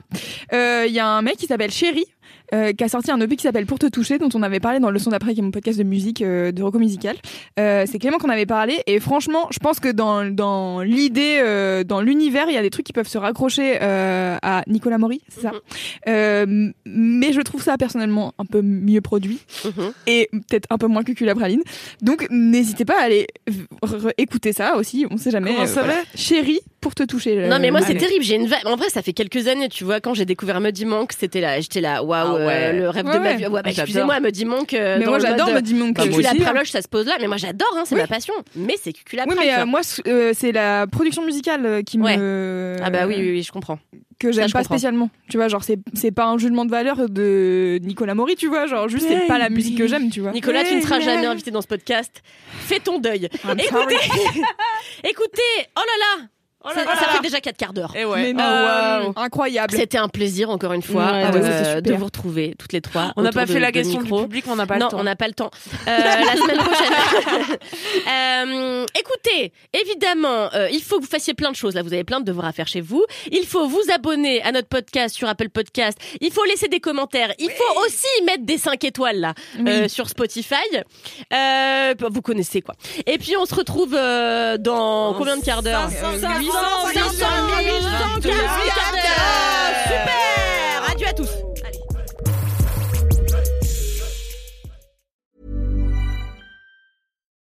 Euh, Il y a un mec qui s'appelle Chéri. Euh, qui a sorti un EP qui s'appelle Pour te toucher, dont on avait parlé dans le son d'après, qui est mon podcast de musique, euh, de reco musicale. Euh, c'est Clément qu'on avait parlé, et franchement, je pense que dans, dans l'idée, euh, dans l'univers, il y a des trucs qui peuvent se raccrocher à Nicolas Maury, c'est ça? Mhm. Mais je trouve ça personnellement un peu mieux produit Mhm. et peut-être un peu moins cucul la praline. Donc n'hésitez pas à aller écouter ça aussi, on sait jamais. Comment ça voilà. va? Chérie, pour te toucher. le- Non mais moi c'est le- terrible, j'ai une vague. En vrai ça fait quelques années, tu vois, quand j'ai découvert Muddy Monk, c'était là, j'étais là, waouh, Ah ouais. euh, le rêve de Ouais, ma ouais. vie. Ouais, bah, Ah, j'adore. excusez-moi, Muddy Monk. euh, Mais moi j'adore mode, me dit mon Bah, après hein. loge, ça se pose là, mais moi j'adore, hein, c'est Oui. ma passion. Mais c'est Cucul Oui, mais euh, vois. moi, euh, c'est la production musicale qui Ouais. me. Ah bah oui, oui, oui, je comprends. Que j'aime pas comprends. spécialement. Tu vois, genre, c'est c'est pas un jugement de valeur de Nicolas Maury, tu vois. Genre, juste, c'est pas la musique que j'aime, tu vois. Nicolas, tu ne seras Ouais, jamais ouais. invité dans ce podcast. Fais ton deuil. I'm Écoutez, écoutez, oh là là, Oh ça, là ça là. fait déjà 4 quarts d'heure. Et ouais. Mais non, Euh, incroyable. C'était un plaisir encore une fois Ouais, euh, de vous retrouver toutes les trois. On n'a pas de- fait la question du micro. public, on n'a pas non, le temps. on n'a pas le temps. Euh, la semaine prochaine. Euh, écoutez, évidemment, euh, il faut que vous fassiez plein de choses. Là, vous avez plein de devoirs à faire chez vous. Il faut vous abonner à notre podcast sur Apple Podcast. Il faut laisser des commentaires. Il faut aussi mettre des 5 étoiles là euh, sur Spotify. Euh, vous connaissez quoi. Et puis on se retrouve euh, dans combien de quarts d'heure? 500, 800, 500, 800, 800, quarts d'heure. Super. Adieu à tous.